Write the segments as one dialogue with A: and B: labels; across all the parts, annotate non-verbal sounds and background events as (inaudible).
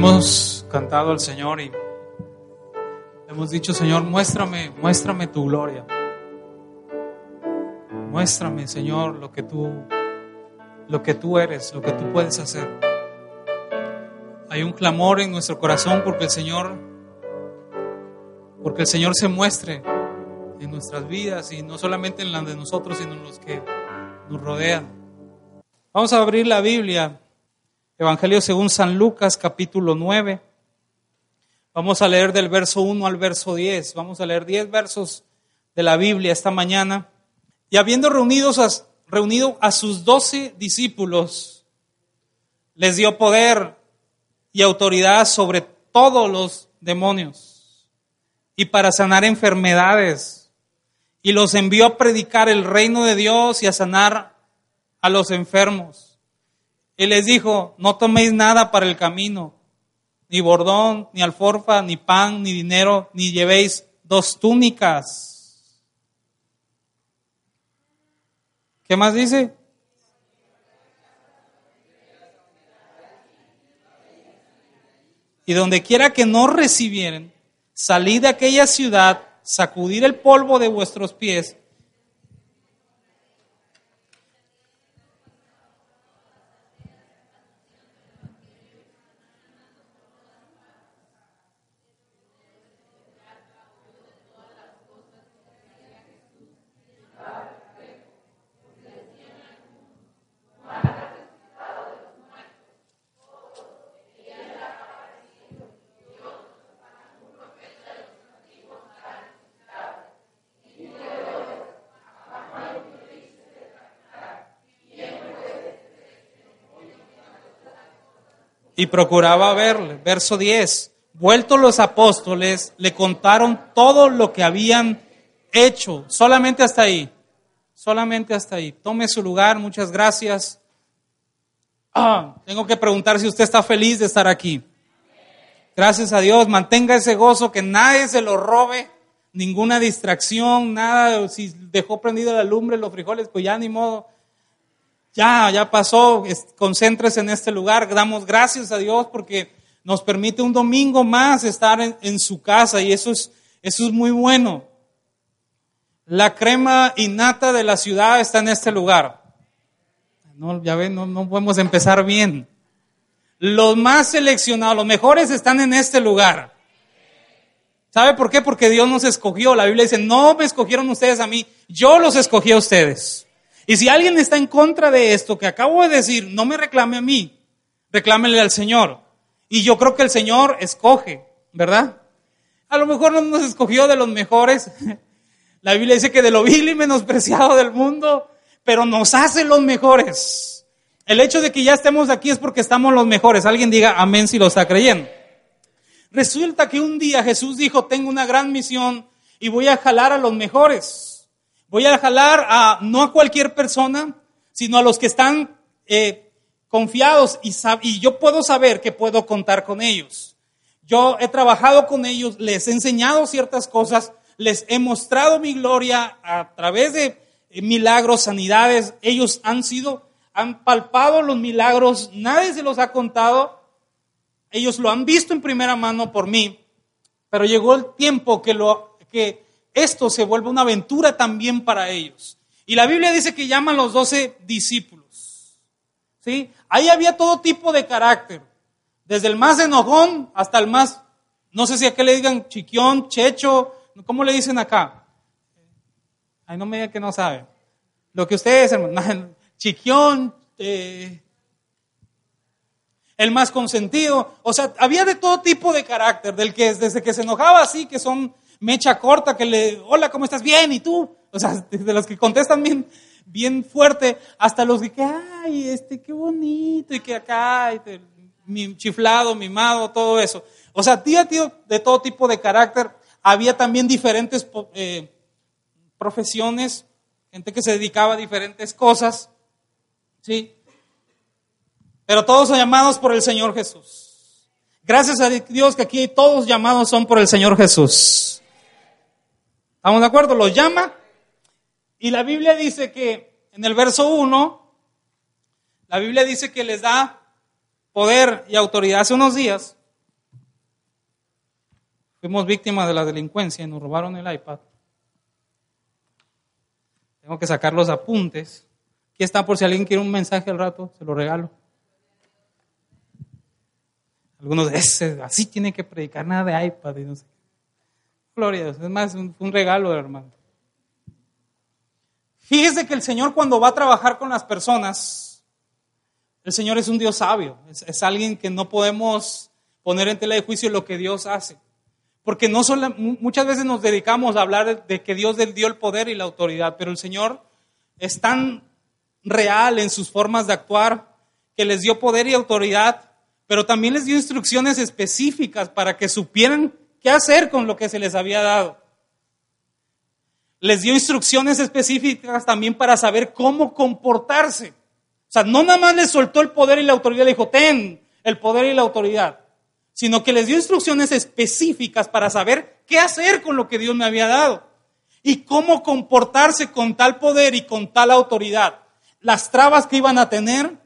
A: hemos cantado al Señor y hemos dicho, Señor, muéstrame, muéstrame tu gloria. Muéstrame, Señor, lo que tú lo que tú eres, lo que tú puedes hacer. Hay un clamor en nuestro corazón porque el Señor porque el Señor se muestre en nuestras vidas y no solamente en las de nosotros, sino en los que nos rodean. Vamos a abrir la Biblia Evangelio según San Lucas capítulo 9. Vamos a leer del verso 1 al verso 10. Vamos a leer 10 versos de la Biblia esta mañana. Y habiendo reunidos reunido a sus doce discípulos, les dio poder y autoridad sobre todos los demonios y para sanar enfermedades. Y los envió a predicar el reino de Dios y a sanar a los enfermos. Y les dijo, no toméis nada para el camino, ni bordón, ni alforfa, ni pan, ni dinero, ni llevéis dos túnicas. ¿Qué más dice? Y donde quiera que no recibieren, salid de aquella ciudad, sacudir el polvo de vuestros pies y procuraba verle. Verso 10. Vueltos los apóstoles, le contaron todo lo que habían hecho. Solamente hasta ahí. Solamente hasta ahí. Tome su lugar. Muchas gracias. Ah, tengo que preguntar si usted está feliz de estar aquí. Gracias a Dios. Mantenga ese gozo, que nadie se lo robe. Ninguna distracción, nada. Si dejó prendido la lumbre, los frijoles, pues ya ni modo ya, ya pasó, concéntrese en este lugar, damos gracias a Dios porque nos permite un domingo más estar en, su casa y eso es, eso es muy bueno. La crema innata de la ciudad está en este lugar. No, ya ven, no, no podemos empezar bien. Los más seleccionados, los mejores están en este lugar. ¿Sabe por qué? Porque Dios nos escogió. La Biblia dice, no me escogieron ustedes a mí, yo los escogí a ustedes. Y si alguien está en contra de esto que acabo de decir, no me reclame a mí, reclámele al Señor. Y yo creo que el Señor escoge, ¿verdad? A lo mejor no nos escogió de los mejores. (laughs) La Biblia dice que de lo vil y menospreciado del mundo, pero nos hace los mejores. El hecho de que ya estemos aquí es porque estamos los mejores. Alguien diga amén si lo está creyendo. Resulta que un día Jesús dijo, tengo una gran misión y voy a jalar a los mejores. Voy a jalar a no a cualquier persona, sino a los que están eh, confiados y, yo puedo saber que puedo contar con ellos. Yo he trabajado con ellos, les he enseñado ciertas cosas, les he mostrado mi gloria a través de eh, milagros, sanidades. Ellos han sido, han palpado los milagros, nadie se los ha contado. Ellos lo han visto en primera mano por mí, pero llegó el tiempo que lo que esto se vuelve una aventura también para ellos. Y la Biblia dice que llaman los doce discípulos. ¿Sí? Ahí había todo tipo de carácter, desde el más enojón hasta el más, no sé si a qué le digan chiquión, checho, ¿cómo le dicen acá? Ay, no me digan que no saben. Lo que ustedes, hermano, (laughs) chiquión, eh, el más consentido, o sea, había de todo tipo de carácter, del que desde que se enojaba así, que son mecha corta que le, hola, ¿cómo estás? Bien, ¿y tú? O sea, (laughs) de los que contestan bien, bien fuerte, hasta los que, ay, este, qué bonito, y que acá, mi chiflado, mimado, todo eso. O sea, tío, tío, de todo tipo de carácter. Había también diferentes eh, profesiones, gente que se dedicaba a diferentes cosas, ¿sí? Pero todos son llamados por el Señor Jesús. Gracias a Dios que aquí todos llamados son por el Señor Jesús. ¿Estamos de acuerdo? Los llama. Y la Biblia dice que en el verso 1, la Biblia dice que les da poder y autoridad hace unos días. Fuimos víctimas de la delincuencia y nos robaron el iPad. Tengo que sacar los apuntes. Aquí está por si alguien quiere un mensaje al rato, se lo regalo. Algunos dicen, así tiene que predicar nada de iPad y no sé. Gloria es más, un, un regalo, hermano. Fíjese que el Señor cuando va a trabajar con las personas, el Señor es un Dios sabio, es, alguien que no podemos poner en tela de juicio lo que Dios hace. Porque no solo, muchas veces nos dedicamos a hablar de que Dios dio el poder y la autoridad, pero el Señor es tan real en sus formas de actuar que les dio poder y autoridad, pero también les dio instrucciones específicas para que supieran qué hacer con lo que se les había dado. Les dio instrucciones específicas también para saber cómo comportarse. O sea, no nada más les soltó el poder y la autoridad, le dijo, ten el poder y la autoridad, sino que les dio instrucciones específicas para saber qué hacer con lo que Dios me había dado y cómo comportarse con tal poder y con tal autoridad, las trabas que iban a tener,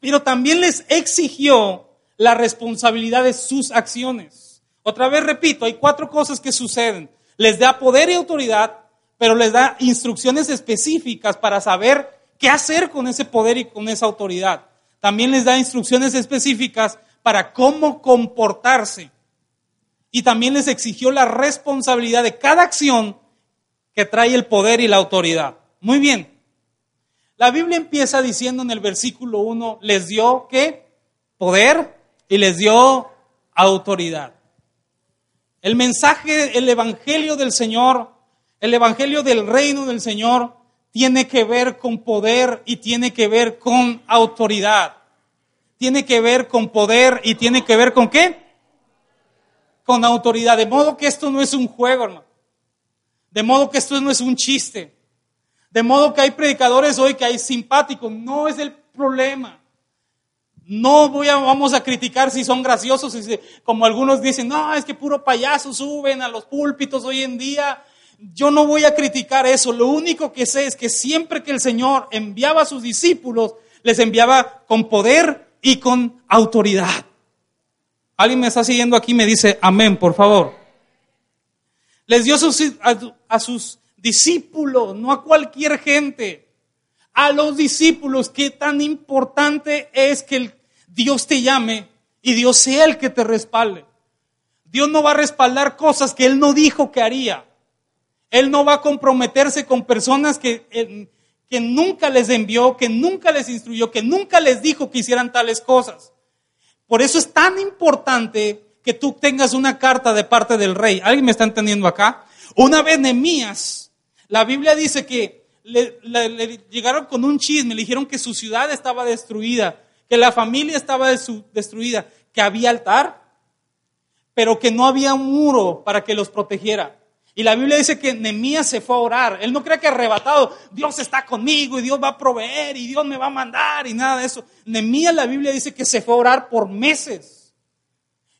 A: pero también les exigió la responsabilidad de sus acciones. Otra vez repito, hay cuatro cosas que suceden. Les da poder y autoridad, pero les da instrucciones específicas para saber qué hacer con ese poder y con esa autoridad. También les da instrucciones específicas para cómo comportarse. Y también les exigió la responsabilidad de cada acción que trae el poder y la autoridad. Muy bien. La Biblia empieza diciendo en el versículo 1, les dio qué? Poder y les dio autoridad. El mensaje, el evangelio del Señor, el evangelio del reino del Señor tiene que ver con poder y tiene que ver con autoridad. Tiene que ver con poder y tiene que ver con qué? Con autoridad. De modo que esto no es un juego, hermano. De modo que esto no es un chiste. De modo que hay predicadores hoy que hay simpáticos. No es el problema. No voy a, vamos a criticar si son graciosos, como algunos dicen, no, es que puro payaso suben a los púlpitos hoy en día. Yo no voy a criticar eso. Lo único que sé es que siempre que el Señor enviaba a sus discípulos, les enviaba con poder y con autoridad. Alguien me está siguiendo aquí, me dice amén, por favor. Les dio a sus discípulos, no a cualquier gente a los discípulos qué tan importante es que Dios te llame y Dios sea el que te respalde. Dios no va a respaldar cosas que Él no dijo que haría. Él no va a comprometerse con personas que, que nunca les envió, que nunca les instruyó, que nunca les dijo que hicieran tales cosas. Por eso es tan importante que tú tengas una carta de parte del rey. ¿Alguien me está entendiendo acá? Una vez Nehemías, la Biblia dice que le, llegaron con un chisme, le dijeron que su ciudad estaba destruida, que la familia estaba destruida, que había altar, pero que no había un muro para que los protegiera. Y la Biblia dice que Nemías se fue a orar. Él no cree que arrebatado, Dios está conmigo y Dios va a proveer y Dios me va a mandar y nada de eso. Nemías, la Biblia dice que se fue a orar por meses.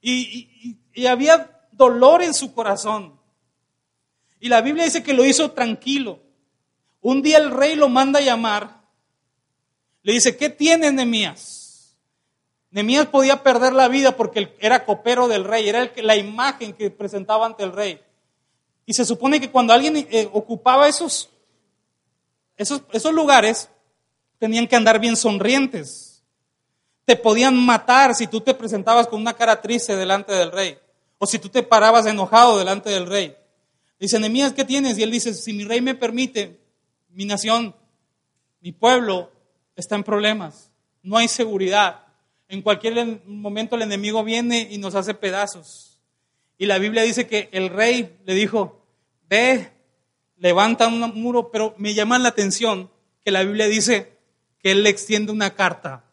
A: y había dolor en su corazón. Y la Biblia dice que lo hizo tranquilo. Un día el rey lo manda a llamar. Le dice, ¿qué tiene Nemías? Nemías podía perder la vida porque era copero del rey, era la imagen que presentaba ante el rey. Y se supone que cuando alguien eh, ocupaba esos, esos, lugares, tenían que andar bien sonrientes. Te podían matar si tú te presentabas con una cara triste delante del rey. O si tú te parabas enojado delante del rey. Dice, Nemías, ¿qué tienes? Y él dice, si mi rey me permite, mi nación, mi pueblo está en problemas, no hay seguridad. En cualquier momento el enemigo viene y nos hace pedazos. Y la Biblia dice que el rey le dijo, ve, levanta un muro, pero me llama la atención que la Biblia dice que él le extiende una carta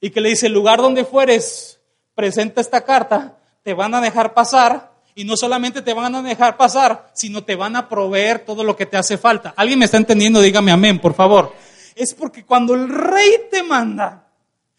A: y que le dice, el lugar donde fueres, presenta esta carta, te van a dejar pasar y no solamente te van a dejar pasar, sino te van a proveer todo lo que te hace falta. ¿Alguien me está entendiendo? Dígame amén, por favor. Es porque cuando el rey te manda,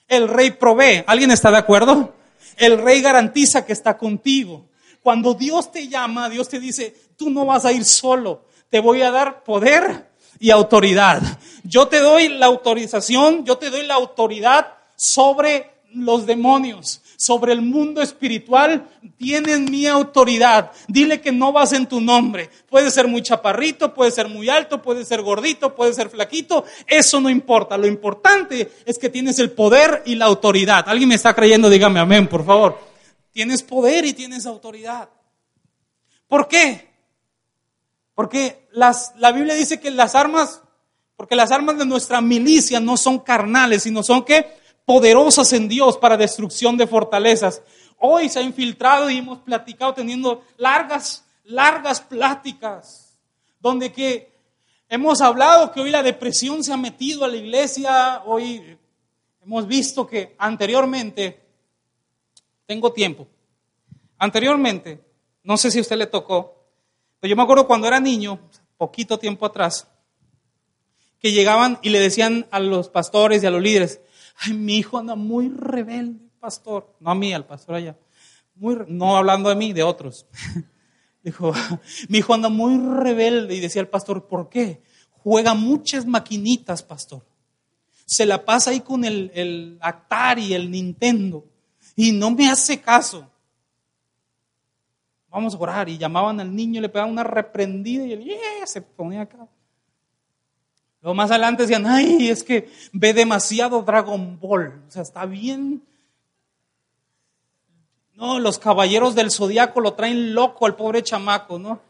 A: el rey provee. ¿Alguien está de acuerdo? El rey garantiza que está contigo. Cuando Dios te llama, Dios te dice, tú no vas a ir solo, te voy a dar poder y autoridad. Yo te doy la autorización, yo te doy la autoridad sobre los demonios sobre el mundo espiritual, tienes mi autoridad. Dile que no vas en tu nombre. Puede ser muy chaparrito, puede ser muy alto, puede ser gordito, puede ser flaquito. Eso no importa. Lo importante es que tienes el poder y la autoridad. ¿Alguien me está creyendo? Dígame amén, por favor. Tienes poder y tienes autoridad. ¿Por qué? Porque la Biblia dice que las armas, porque las armas de nuestra milicia no son carnales, sino son que poderosas en Dios para destrucción de fortalezas. Hoy se ha infiltrado y hemos platicado teniendo largas, largas pláticas, donde que hemos hablado que hoy la depresión se ha metido a la iglesia, hoy hemos visto que anteriormente, tengo tiempo, anteriormente, no sé si a usted le tocó, pero yo me acuerdo cuando era niño, poquito tiempo atrás, que llegaban y le decían a los pastores y a los líderes, ay, mi hijo anda muy rebelde, pastor. No a mí, al pastor allá. Muy, no hablando de mí, de otros. (laughs) Dijo, (laughs) mi hijo anda muy rebelde. Y decía el pastor, ¿por qué? Juega muchas maquinitas, pastor. Se la pasa ahí con el, el Atari, el Nintendo. Y no me hace caso. Vamos a orar. Y llamaban al niño, le pegaban una reprendida y él yeah, se ponía acá. Luego más adelante decían, ay, es que ve demasiado Dragon Ball. O sea, está bien. No, los caballeros del zodiaco lo traen loco al pobre chamaco, ¿no?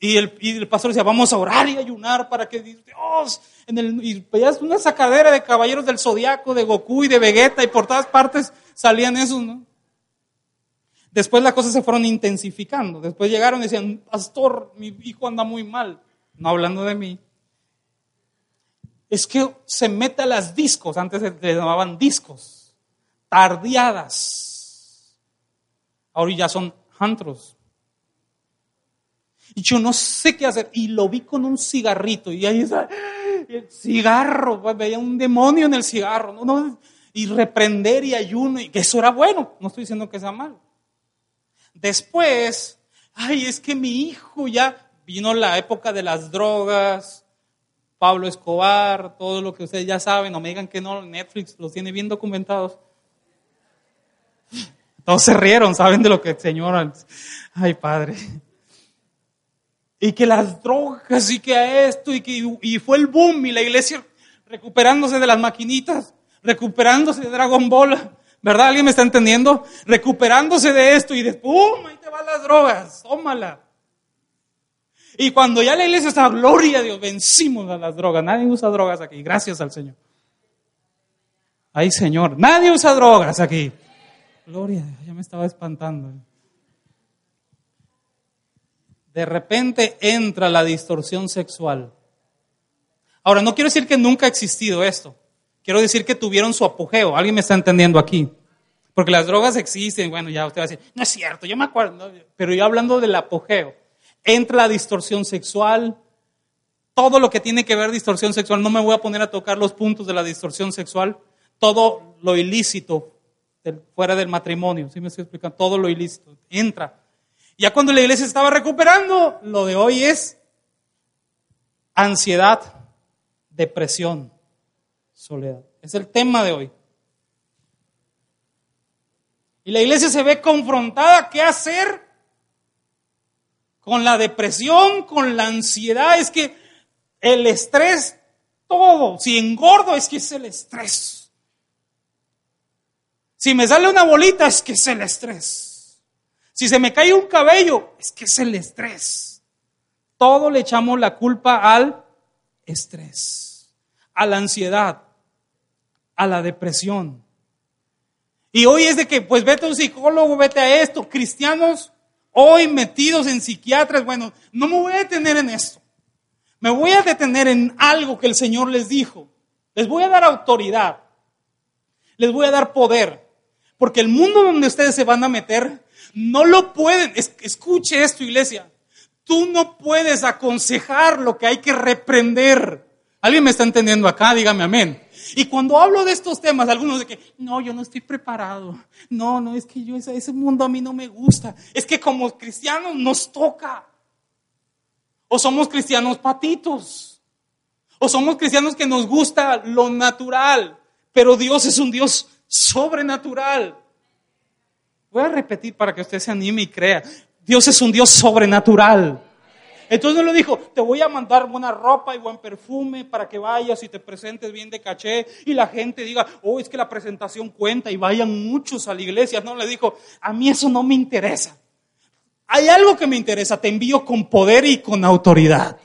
A: Y el, y el pastor decía, vamos a orar y ayunar para que Dios, en el, y veías una sacadera de caballeros del zodiaco, de Goku y de Vegeta, y por todas partes salían esos, ¿no? Después las cosas se fueron intensificando. Después llegaron y decían, pastor, mi hijo anda muy mal. No hablando de mí es que se mete a las discos, antes se llamaban discos, tardiadas. Ahora ya son antros. Y yo no sé qué hacer. Y lo vi con un cigarrito. Y ahí está, el cigarro, pues, veía un demonio en el cigarro. y reprender y ayuno. Y que eso era bueno. No estoy diciendo que sea malo. Después, ay, es que mi hijo ya vino la época de las drogas, Pablo Escobar, todo lo que ustedes ya saben, no me digan que no, Netflix los tiene bien documentados. (laughs) Todos se rieron, saben de lo que el Señor, ay Padre. Y que las drogas y que esto y que y fue el boom y la iglesia recuperándose de las maquinitas, recuperándose de Dragon Ball, ¿verdad? ¿Alguien me está entendiendo? Recuperándose de esto y después, ¡pum! Ahí te van las drogas, tómala. Y cuando ya la iglesia estaba, gloria a Dios, vencimos a las drogas. Nadie usa drogas aquí, gracias al Señor. Ay, Señor, nadie usa drogas aquí. Gloria, ya me estaba espantando. De repente entra la distorsión sexual. Ahora, no quiero decir que nunca ha existido esto. Quiero decir que tuvieron su apogeo. ¿Alguien me está entendiendo aquí? Porque las drogas existen. Bueno, ya usted va a decir, no es cierto, yo me acuerdo. Pero yo hablando del apogeo entra la distorsión sexual, todo lo que tiene que ver distorsión sexual, no me voy a poner a tocar los puntos de la distorsión sexual, todo lo ilícito fuera del matrimonio, ¿sí me estoy explicando? Todo lo ilícito entra. Ya cuando la iglesia estaba recuperando, lo de hoy es ansiedad, depresión, soledad. Es el tema de hoy. Y la iglesia se ve confrontada, ¿qué hacer? Con la depresión, con la ansiedad, es que el estrés, todo, si engordo es que es el estrés. Si me sale una bolita es que es el estrés. Si se me cae un cabello es que es el estrés. Todo le echamos la culpa al estrés, a la ansiedad, a la depresión. Y hoy es de que, pues vete a un psicólogo, vete a esto. Cristianos hoy metidos en psiquiatras, bueno, no me voy a detener en esto. Me voy a detener en algo que el Señor les dijo. Les voy a dar autoridad. Les voy a dar poder. Porque el mundo donde ustedes se van a meter, no lo pueden. escuche esto, iglesia. Tú no puedes aconsejar lo que hay que reprender. ¿Alguien me está entendiendo acá? Dígame amén. Y cuando hablo de estos temas, algunos de que, no, yo no estoy preparado. No, no, es que yo ese, ese mundo a mí no me gusta. Es que como cristianos nos toca. O somos cristianos patitos. O somos cristianos que nos gusta lo natural. Pero Dios es un Dios sobrenatural. Voy a repetir para que usted se anime y crea. Dios es un Dios sobrenatural. Entonces le dijo, te voy a mandar buena ropa y buen perfume para que vayas y te presentes bien de caché y la gente diga, oh, es que la presentación cuenta y vayan muchos a la iglesia. No, le dijo, a mí eso no me interesa. Hay algo que me interesa, te envío con poder y con autoridad.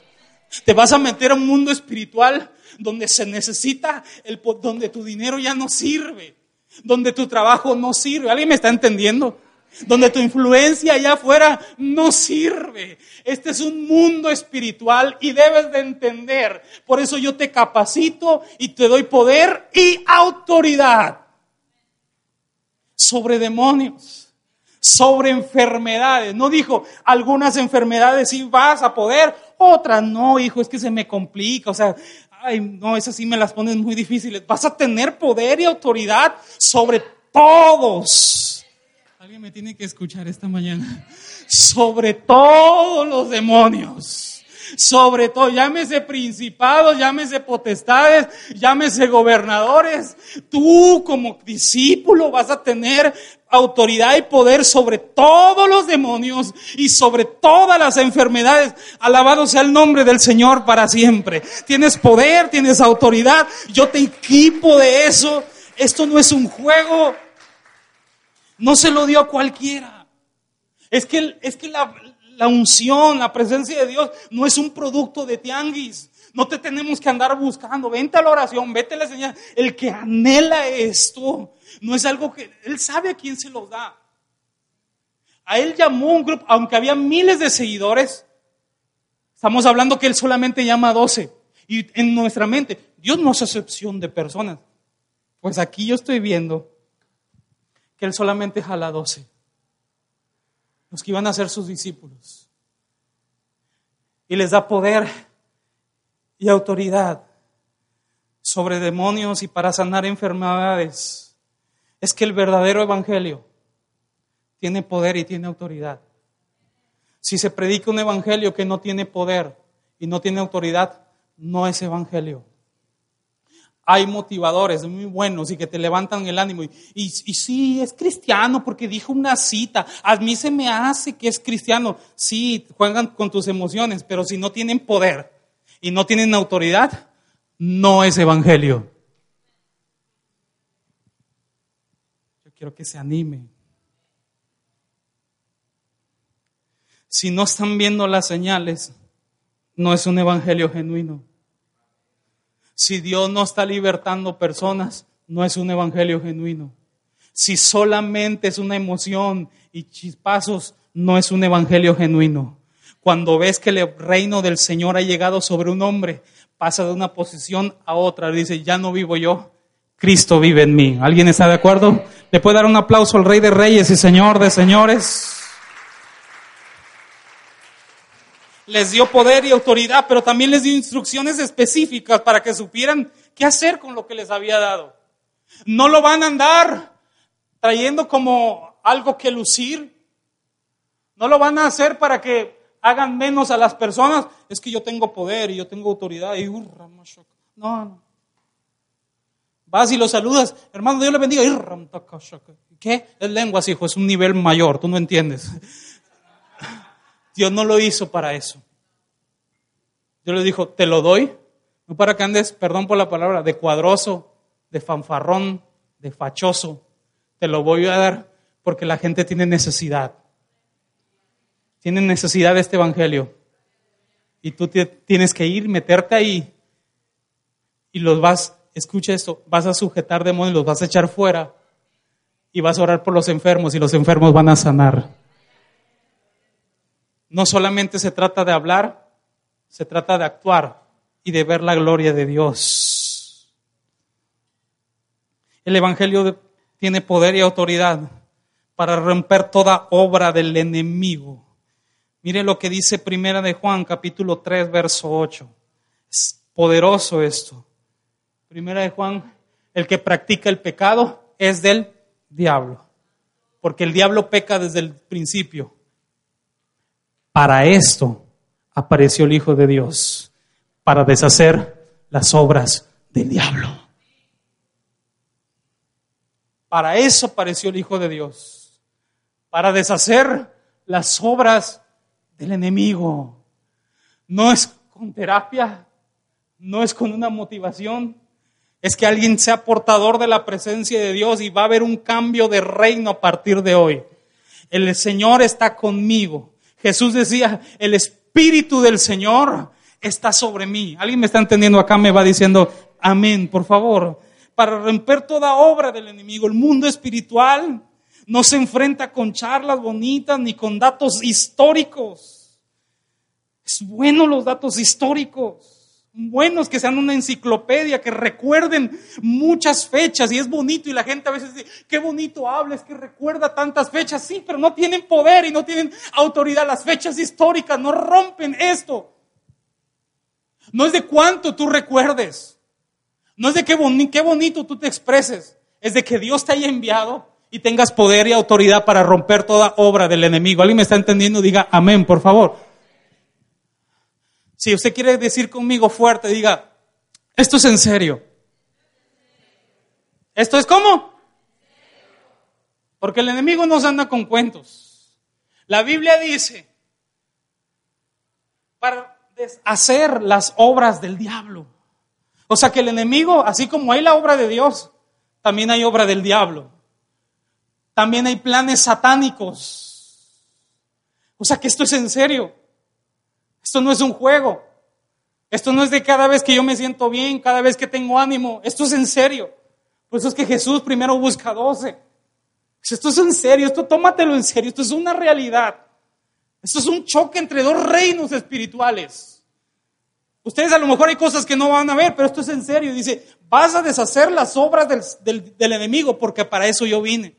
A: Te vas a meter a un mundo espiritual donde se necesita, el, donde tu dinero ya no sirve, donde tu trabajo no sirve. ¿Alguien me está entendiendo? Donde tu influencia allá afuera no sirve. Este es un mundo espiritual y debes de entender. Por eso yo te capacito y te doy poder y autoridad sobre demonios, sobre enfermedades. No dijo, algunas enfermedades sí vas a poder, otras no, hijo, es que se me complica. O sea, ay, no, esas sí me las ponen muy difíciles. Vas a tener poder y autoridad sobre todos Alguien me tiene que escuchar esta mañana. Sobre todos los demonios. Sobre todo, llámese principados, llámese potestades, llámese gobernadores. Tú como discípulo vas a tener autoridad y poder sobre todos los demonios y sobre todas las enfermedades. Alabado sea el nombre del Señor para siempre. Tienes poder, tienes autoridad. Yo te equipo de eso. Esto no es un juego. No se lo dio a cualquiera. Es que, es que la, la unción, la presencia de Dios no es un producto de tianguis. No te tenemos que andar buscando. Vente a la oración, vete a la señal. El que anhela esto no es algo que Él sabe a quién se lo da. A Él llamó un grupo, aunque había miles de seguidores, estamos hablando que Él solamente llama a doce. Y en nuestra mente, Dios no es excepción de personas. Pues aquí yo estoy viendo que Él solamente jala doce, los que iban a ser sus discípulos. Y les da poder y autoridad sobre demonios y para sanar enfermedades. Es que el verdadero evangelio tiene poder y tiene autoridad. Si se predica un evangelio que no tiene poder y no tiene autoridad, no es evangelio hay motivadores muy buenos y que te levantan el ánimo. Y, y, sí, es cristiano porque dijo una cita. A mí se me hace que es cristiano. Sí, juegan con tus emociones, pero si no tienen poder y no tienen autoridad, no es evangelio. Yo quiero que se anime. Si no están viendo las señales, no es un evangelio genuino. Si Dios no está libertando personas, no es un evangelio genuino. Si solamente es una emoción y chispazos, no es un evangelio genuino. Cuando ves que el reino del Señor ha llegado sobre un hombre, pasa de una posición a otra, dice, ya no vivo yo, Cristo vive en mí. ¿Alguien está de acuerdo? ¿Le puede dar un aplauso al Rey de Reyes y Señor de Señores? Les dio poder y autoridad, pero también les dio instrucciones específicas para que supieran qué hacer con lo que les había dado. No lo van a andar trayendo como algo que lucir. No lo van a hacer para que hagan menos a las personas. Es que yo tengo poder y yo tengo autoridad. Y, no, no. Vas y lo saludas. Hermano, Dios le bendiga. ¿Qué? Es lengua, hijo. Es un nivel mayor. Tú no entiendes. Dios no lo hizo para eso. Dios le dijo, te lo doy, no para que andes, perdón por la palabra, de cuadroso, de fanfarrón, de fachoso. Te lo voy a dar porque la gente tiene necesidad. Tiene necesidad de este evangelio. Y tú tienes que ir, meterte ahí y los vas, escucha esto, vas a sujetar demonios, los vas a echar fuera y vas a orar por los enfermos y los enfermos van a sanar. No solamente se trata de hablar, se trata de actuar y de ver la gloria de Dios. El Evangelio tiene poder y autoridad para romper toda obra del enemigo. Mire lo que dice Primera de Juan, capítulo 3, verso 8. Es poderoso esto. Primera de Juan, el que practica el pecado es del diablo, porque el diablo peca desde el principio. Para esto apareció el Hijo de Dios, para deshacer las obras del diablo. Para eso apareció el Hijo de Dios, para deshacer las obras del enemigo. No es con terapia, no es con una motivación, es que alguien sea portador de la presencia de Dios y va a haber un cambio de reino a partir de hoy. El Señor está conmigo. Jesús decía, el Espíritu del Señor está sobre mí. ¿Alguien me está entendiendo acá? Me va diciendo, amén, por favor. Para romper toda obra del enemigo, el mundo espiritual no se enfrenta con charlas bonitas ni con datos históricos. Es bueno los datos históricos buenos, que sean una enciclopedia, que recuerden muchas fechas y es bonito y la gente a veces dice, qué bonito habla, es que recuerda tantas fechas, sí, pero no tienen poder y no tienen autoridad, las fechas históricas no rompen esto. No es de cuánto tú recuerdes, no es de qué, qué bonito tú te expreses, es de que Dios te haya enviado y tengas poder y autoridad para romper toda obra del enemigo. ¿Alguien me está entendiendo? Diga amén, por favor. Si usted quiere decir conmigo fuerte, diga, esto es en serio. ¿Esto es cómo? Porque el enemigo nos anda con cuentos. La Biblia dice, para deshacer las obras del diablo. O sea que el enemigo, así como hay la obra de Dios, también hay obra del diablo. También hay planes satánicos. O sea que esto es en serio. Esto no es un juego. Esto no es de cada vez que yo me siento bien, cada vez que tengo ánimo. Esto es en serio. Por eso es que Jesús primero busca doce. Esto es en serio, esto tómatelo en serio, esto es una realidad. Esto es un choque entre dos reinos espirituales. Ustedes a lo mejor hay cosas que no van a ver, pero esto es en serio. Dice, vas a deshacer las obras del, del enemigo porque para eso yo vine.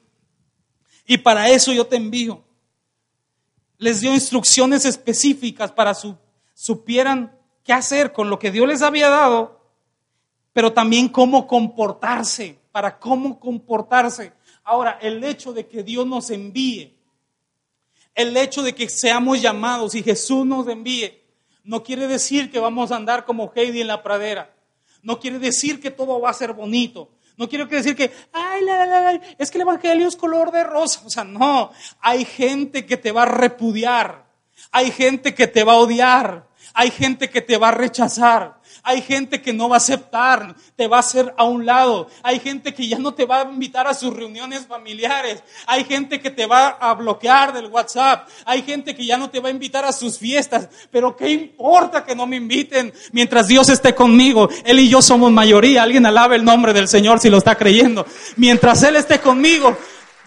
A: Y para eso yo te envío les dio instrucciones específicas para su, supieran qué hacer con lo que Dios les había dado, pero también cómo comportarse, para cómo comportarse. Ahora, el hecho de que Dios nos envíe, el hecho de que seamos llamados y Jesús nos envíe, no quiere decir que vamos a andar como Heidi en la pradera. No quiere decir que todo va a ser bonito. No quiero decir que, ay, es que el Evangelio es color de rosa. O sea, no, hay gente que te va a repudiar, hay gente que te va a odiar, hay gente que te va a rechazar, hay gente que no va a aceptar, te va a hacer a un lado. Hay gente que ya no te va a invitar a sus reuniones familiares. Hay gente que te va a bloquear del WhatsApp. Hay gente que ya no te va a invitar a sus fiestas. Pero ¿qué importa que no me inviten mientras Dios esté conmigo? Él y yo somos mayoría. Alguien alabe el nombre del Señor si lo está creyendo. Mientras Él esté conmigo,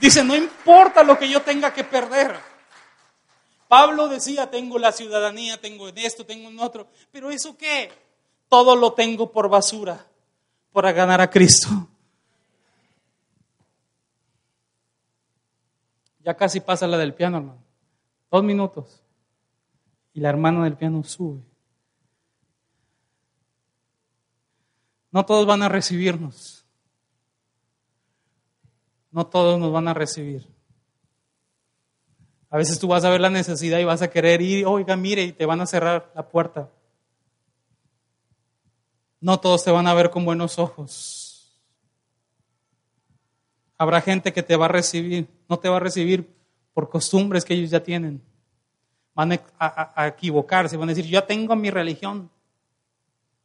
A: dice, no importa lo que yo tenga que perder. Pablo decía, tengo la ciudadanía, tengo en esto, tengo en otro. Pero ¿eso qué? Todo lo tengo por basura para ganar a Cristo. Ya casi pasa la del piano, hermano. Dos minutos. Y la hermana del piano sube. No todos van a recibirnos. No todos nos van a recibir. A veces tú vas a ver la necesidad y vas a querer ir, oiga, mire, y te van a cerrar la puerta. No todos te van a ver con buenos ojos. Habrá gente que te va a recibir, no te va a recibir por costumbres que ellos ya tienen. Van a, equivocarse, van a decir, yo tengo mi religión,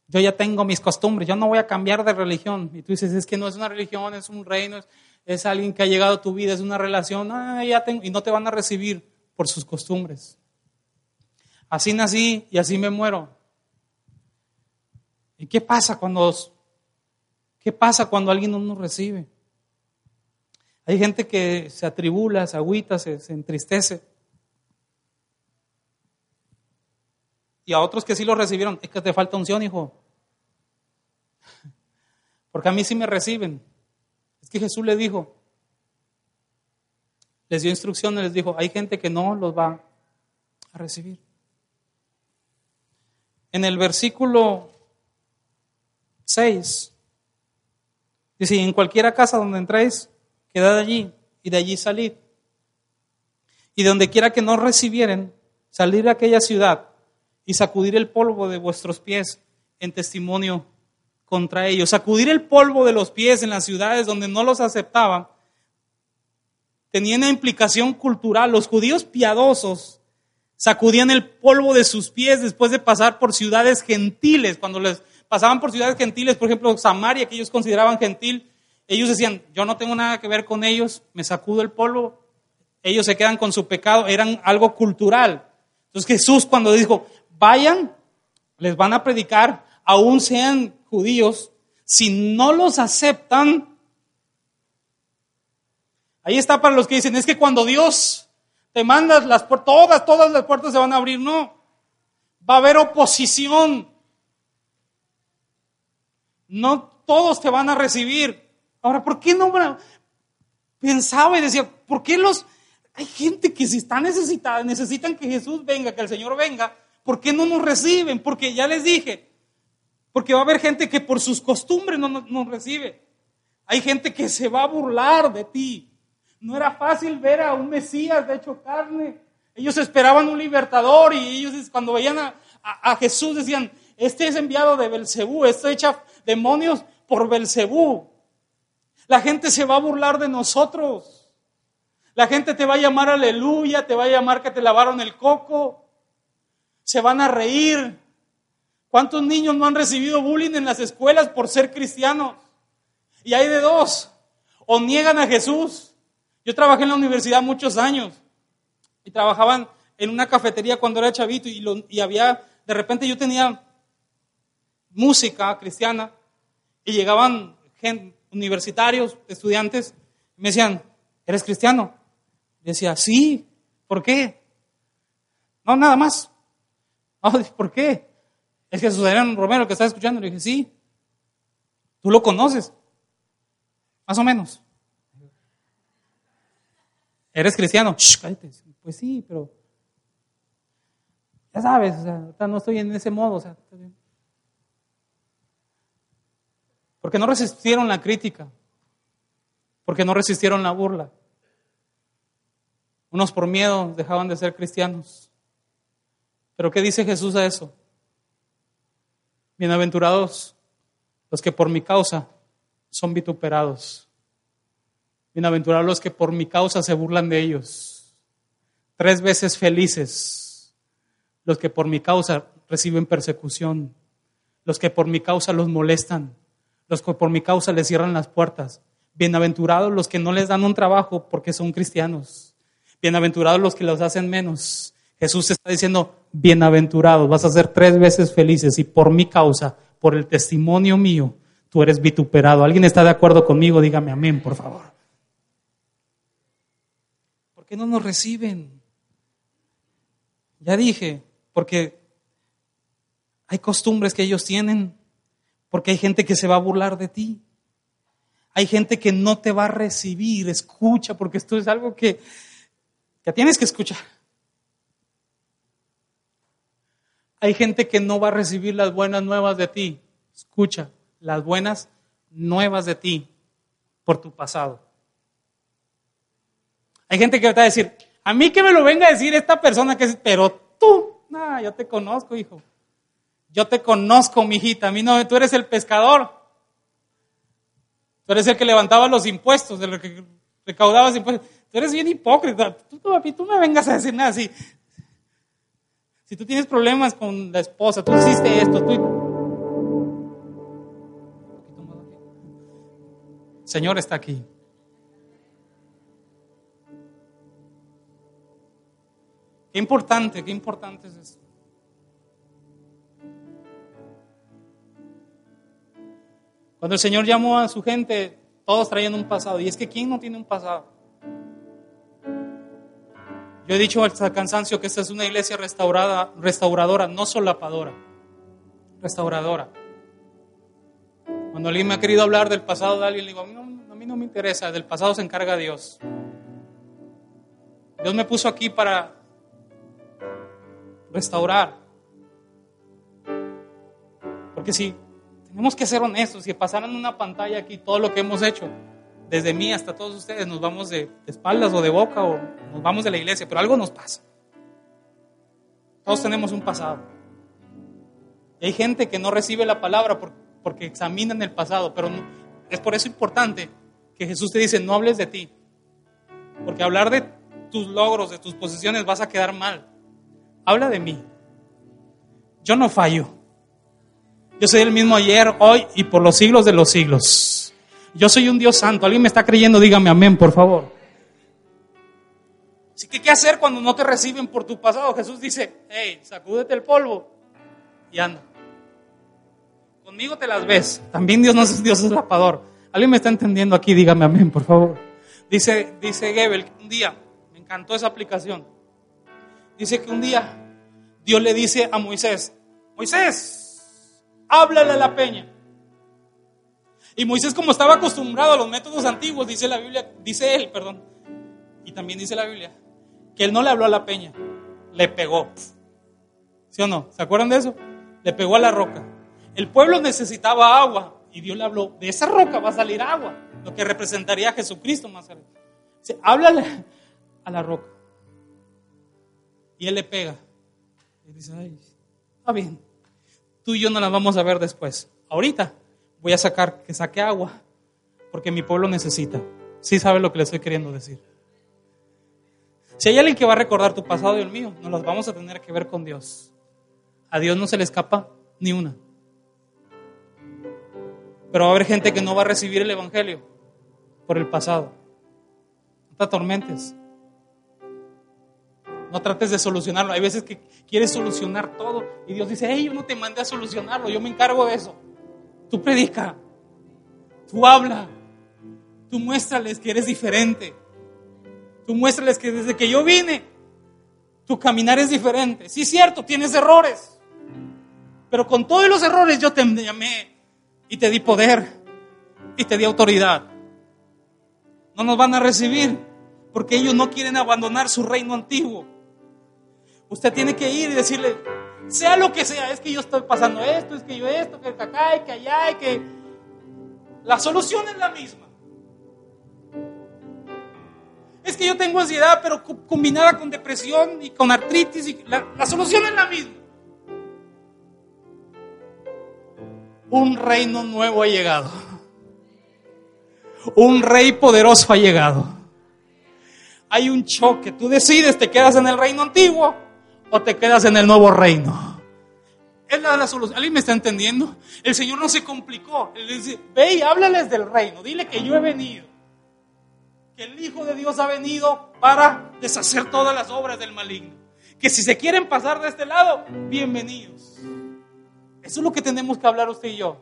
A: yo ya tengo mis costumbres, yo no voy a cambiar de religión. Y tú dices, es que no es una religión, es un reino, es, alguien que ha llegado a tu vida, es una relación, ah, ya tengo, y no te van a recibir por sus costumbres. Así nací y así me muero. ¿Y qué pasa cuando, qué pasa cuando alguien no nos recibe? Hay gente que se atribula, se agüita, se, entristece. Y a otros que sí lo recibieron, es que te falta unción, hijo. (laughs) Porque a mí sí me reciben. Es que Jesús le dijo, les dio instrucciones, les dijo, hay gente que no los va a recibir. En el versículo 6. Dice, en cualquiera casa donde entréis, quedad allí y de allí salid. Y donde quiera que no recibieren, salir a aquella ciudad y sacudir el polvo de vuestros pies en testimonio contra ellos. Sacudir el polvo de los pies en las ciudades donde no los aceptaban tenía una implicación cultural. Los judíos piadosos sacudían el polvo de sus pies después de pasar por ciudades gentiles. Cuando les pasaban por ciudades gentiles, por ejemplo, Samaria, que ellos consideraban gentil, ellos decían, yo no tengo nada que ver con ellos, me sacudo el polvo, ellos se quedan con su pecado, eran algo cultural. Entonces Jesús cuando dijo, vayan, les van a predicar, aún sean judíos, si no los aceptan, ahí está para los que dicen, es que cuando Dios te manda las todas, todas las puertas se van a abrir, no, va a haber oposición, no todos te van a recibir. Ahora, ¿por qué no pensaba y decía, ¿por qué los hay gente que si está necesitada, necesitan que Jesús venga, que el Señor venga, ¿por qué no nos reciben? Porque ya les dije, porque va a haber gente que por sus costumbres no nos, recibe. Hay gente que se va a burlar de ti. No era fácil ver a un Mesías de hecho carne. Ellos esperaban un libertador y ellos cuando veían a, a Jesús decían, este es enviado de Belcebú, este echa demonios por Belcebú. La gente se va a burlar de nosotros. La gente te va a llamar aleluya, te va a llamar que te lavaron el coco. Se van a reír. ¿Cuántos niños no han recibido bullying en las escuelas por ser cristianos? Y hay de dos. O niegan a Jesús. Yo trabajé en la universidad muchos años y trabajaban en una cafetería cuando era chavito y, y había, de repente yo tenía música cristiana y llegaban gente, universitarios, estudiantes, y me decían, ¿eres cristiano? decía, sí, ¿por qué? No, nada más. (laughs) ¿Por qué? Es que Adrián Romero que está escuchando. Le dije, sí. ¿Tú lo conoces? Más o menos. ¿Eres cristiano? Pues sí, pero ya sabes, o sea, no estoy en ese modo. O sea, porque no resistieron la crítica, porque no resistieron la burla. Unos por miedo dejaban de ser cristianos. Pero ¿qué dice Jesús a eso? Bienaventurados los que por mi causa son vituperados. Bienaventurados los que por mi causa se burlan de ellos. Tres veces felices los que por mi causa reciben persecución. Los que por mi causa los molestan. Los que por mi causa les cierran las puertas. Bienaventurados los que no les dan un trabajo porque son cristianos. Bienaventurados los que los hacen menos. Jesús está diciendo, bienaventurados, vas a ser tres veces felices y por mi causa, por el testimonio mío, tú eres vituperado. ¿Alguien está de acuerdo conmigo? Dígame amén, por favor. ¿Por qué no nos reciben? Ya dije, porque hay costumbres que ellos tienen, porque hay gente que se va a burlar de ti. Hay gente que no te va a recibir, escucha, porque esto es algo que que tienes que escuchar. Hay gente que no va a recibir las buenas nuevas de ti. Escucha, las buenas nuevas de ti por tu pasado. Hay gente que va a decir, a mí que me lo venga a decir esta persona que es, pero tú, nada, yo te conozco, hijo. Yo te conozco, mi hijita. A mí no, tú eres el pescador. Tú eres el que levantaba los impuestos, el que recaudabas impuestos. Tú eres bien hipócrita. Tú, tú, me vengas a decir nada así. Si tú tienes problemas con la esposa, tú hiciste esto. Señor está aquí. Qué importante, qué importante es esto. Cuando el Señor llamó a su gente, todos traían un pasado. Y es que ¿quién no tiene un pasado? Yo he dicho hasta cansancio que esta es una iglesia restaurada, restauradora, no solapadora, restauradora. Cuando alguien me ha querido hablar del pasado de alguien, le digo, a mí, no, a mí no me interesa, del pasado se encarga Dios. Dios me puso aquí para restaurar. Porque si tenemos que ser honestos, si pasaran una pantalla aquí todo lo que hemos hecho, desde mí hasta todos ustedes, nos vamos de, espaldas o de boca o nos vamos de la iglesia, pero algo nos pasa. Todos tenemos un pasado. Y hay gente que no recibe la palabra porque examinan el pasado, pero es por eso importante que Jesús te dice, no hables de ti. Porque hablar de tus logros, de tus posiciones, vas a quedar mal. Habla de mí. Yo no fallo. Yo soy el mismo ayer, hoy y por los siglos de los siglos. Yo soy un Dios santo. ¿Alguien me está creyendo? Dígame amén, por favor. Así que, ¿qué hacer cuando no te reciben por tu pasado? Jesús dice, hey, sacúdete el polvo y anda. Conmigo te las ves. También Dios no es Dios es lapador. ¿Alguien me está entendiendo aquí? Dígame amén, por favor. Dice, dice Gebel, un día, me encantó esa aplicación. Dice que un día Dios le dice a Moisés, Moisés, háblale a la peña. Y Moisés, como estaba acostumbrado a los métodos antiguos, dice la Biblia, dice él, perdón, y también dice la Biblia, que él no le habló a la peña, le pegó. ¿Sí o no? ¿Se acuerdan de eso? Le pegó a la roca. El pueblo necesitaba agua y Dios le habló, de esa roca va a salir agua, lo que representaría a Jesucristo más adelante. Dice, háblale a la roca. Y él le pega. Y dice, ay, está bien, tú y yo no la vamos a ver después. Ahorita voy a sacar que saque agua, porque mi pueblo necesita. Sí sabe lo que le estoy queriendo decir. Si hay alguien que va a recordar tu pasado y el mío, nos las vamos a tener que ver con Dios. A Dios no se le escapa ni una. Pero va a haber gente que no va a recibir el Evangelio por el pasado. No te atormentes. No trates de solucionarlo. Hay veces que quieres solucionar todo y Dios dice, hey, yo no te mandé a solucionarlo, yo me encargo de eso. Tú predica, tú habla, tú muéstrales que eres diferente. Tú muéstrales que desde que yo vine, tu caminar es diferente. Sí, cierto, tienes errores. Pero con todos los errores yo te llamé y te di poder y te di autoridad. No nos van a recibir porque ellos no quieren abandonar su reino antiguo. Usted tiene que ir y decirle, sea lo que sea, es que yo estoy pasando esto, es que yo esto, que acá y que allá y que... La solución es la misma. Es que yo tengo ansiedad, pero combinada con depresión y con artritis, la, la solución es la misma. Un reino nuevo ha llegado. Un rey poderoso ha llegado. Hay un choque. Tú decides, te quedas en el reino antiguo o te quedas en el nuevo reino. Es la, la solución. ¿Alguien me está entendiendo? El Señor no se complicó. Él dice, ve y háblales del reino. Dile que yo he venido. Que el Hijo de Dios ha venido para deshacer todas las obras del maligno. Que si se quieren pasar de este lado, bienvenidos. Eso es lo que tenemos que hablar usted y yo.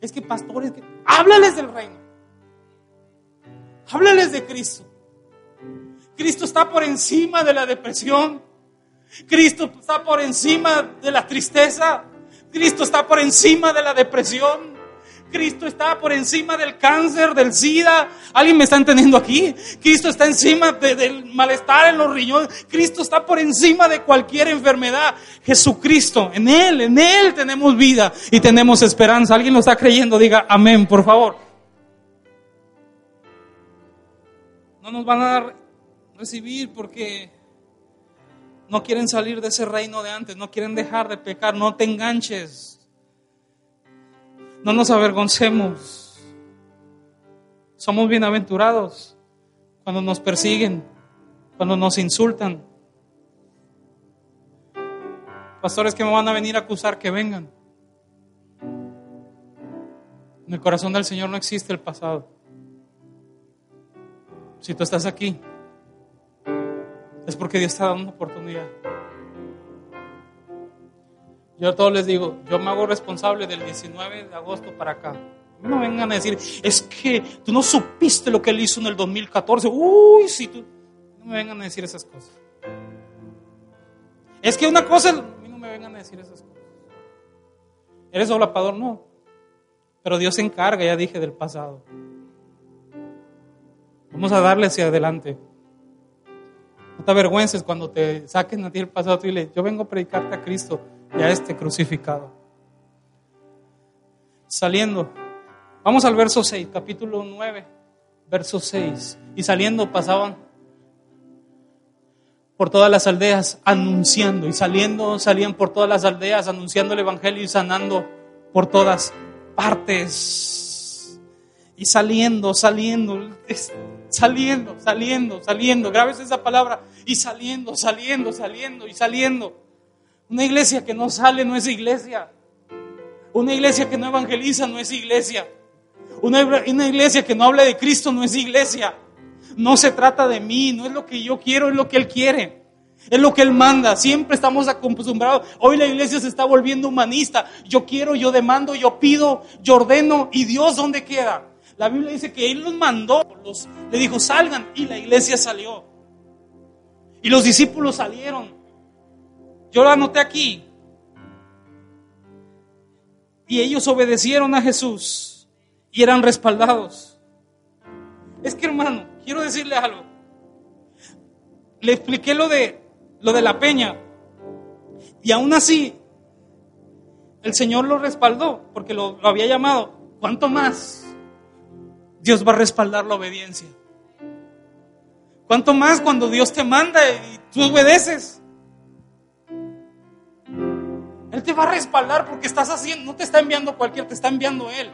A: Es que pastores, que, háblales del reino. Háblales de Cristo. Cristo está por encima de la depresión. Cristo está por encima de la tristeza. Cristo está por encima de la depresión. Cristo está por encima del cáncer, del SIDA. ¿Alguien me está entendiendo aquí? Cristo está encima del malestar en los riñones. Cristo está por encima de cualquier enfermedad. Jesucristo, en Él, en Él tenemos vida y tenemos esperanza. ¿Alguien lo está creyendo? Diga amén, por favor. No nos van a recibir porque no quieren salir de ese reino de antes, no quieren dejar de pecar, no te enganches. No nos avergoncemos. Somos bienaventurados cuando nos persiguen, cuando nos insultan. Pastores que me van a venir a acusar, que vengan. En el corazón del Señor no existe el pasado. Si tú estás aquí, es porque Dios está dando una oportunidad. Yo a todos les digo, yo me hago responsable del 19 de agosto para acá. No vengan a decir, es que tú no supiste lo que él hizo en el 2014. Uy, si tú. No me vengan a decir esas cosas. Es que una cosa, a mí no me vengan a decir esas cosas. ¿Eres solapador? No. Pero Dios se encarga, ya dije, del pasado. Vamos a darle hacia adelante. No te avergüences cuando te saquen a ti el pasado. y dile, yo vengo a predicarte a Cristo y a este crucificado. Saliendo, vamos al verso 6, capítulo 9, verso 6. Y saliendo pasaban por todas las aldeas anunciando. Y saliendo, salían por todas las aldeas anunciando el Evangelio y sanando por todas partes. Y saliendo, saliendo. Saliendo, saliendo, saliendo. Grabes esa palabra. Y saliendo, saliendo, saliendo y saliendo. Una iglesia que no sale no es iglesia. Una iglesia que no evangeliza no es iglesia. Una, una iglesia que no habla de Cristo no es iglesia. No se trata de mí, no es lo que yo quiero, es lo que Él quiere. Es lo que Él manda. Siempre estamos acostumbrados. Hoy la iglesia se está volviendo humanista. Yo quiero, yo demando, yo pido, yo ordeno. ¿Y Dios dónde queda? La Biblia dice que Él los mandó, los, le dijo, salgan. Y la iglesia salió. Y los discípulos salieron. Yo lo anoté aquí. Y ellos obedecieron a Jesús y eran respaldados. Es que hermano, quiero decirle algo. Le expliqué lo de lo de la peña. Y aún así, el Señor lo respaldó porque lo, lo había llamado. ¿Cuánto más? Dios va a respaldar la obediencia. ¿Cuánto más cuando Dios te manda y tú obedeces? Él te va a respaldar porque estás haciendo, no te está enviando cualquier, te está enviando Él.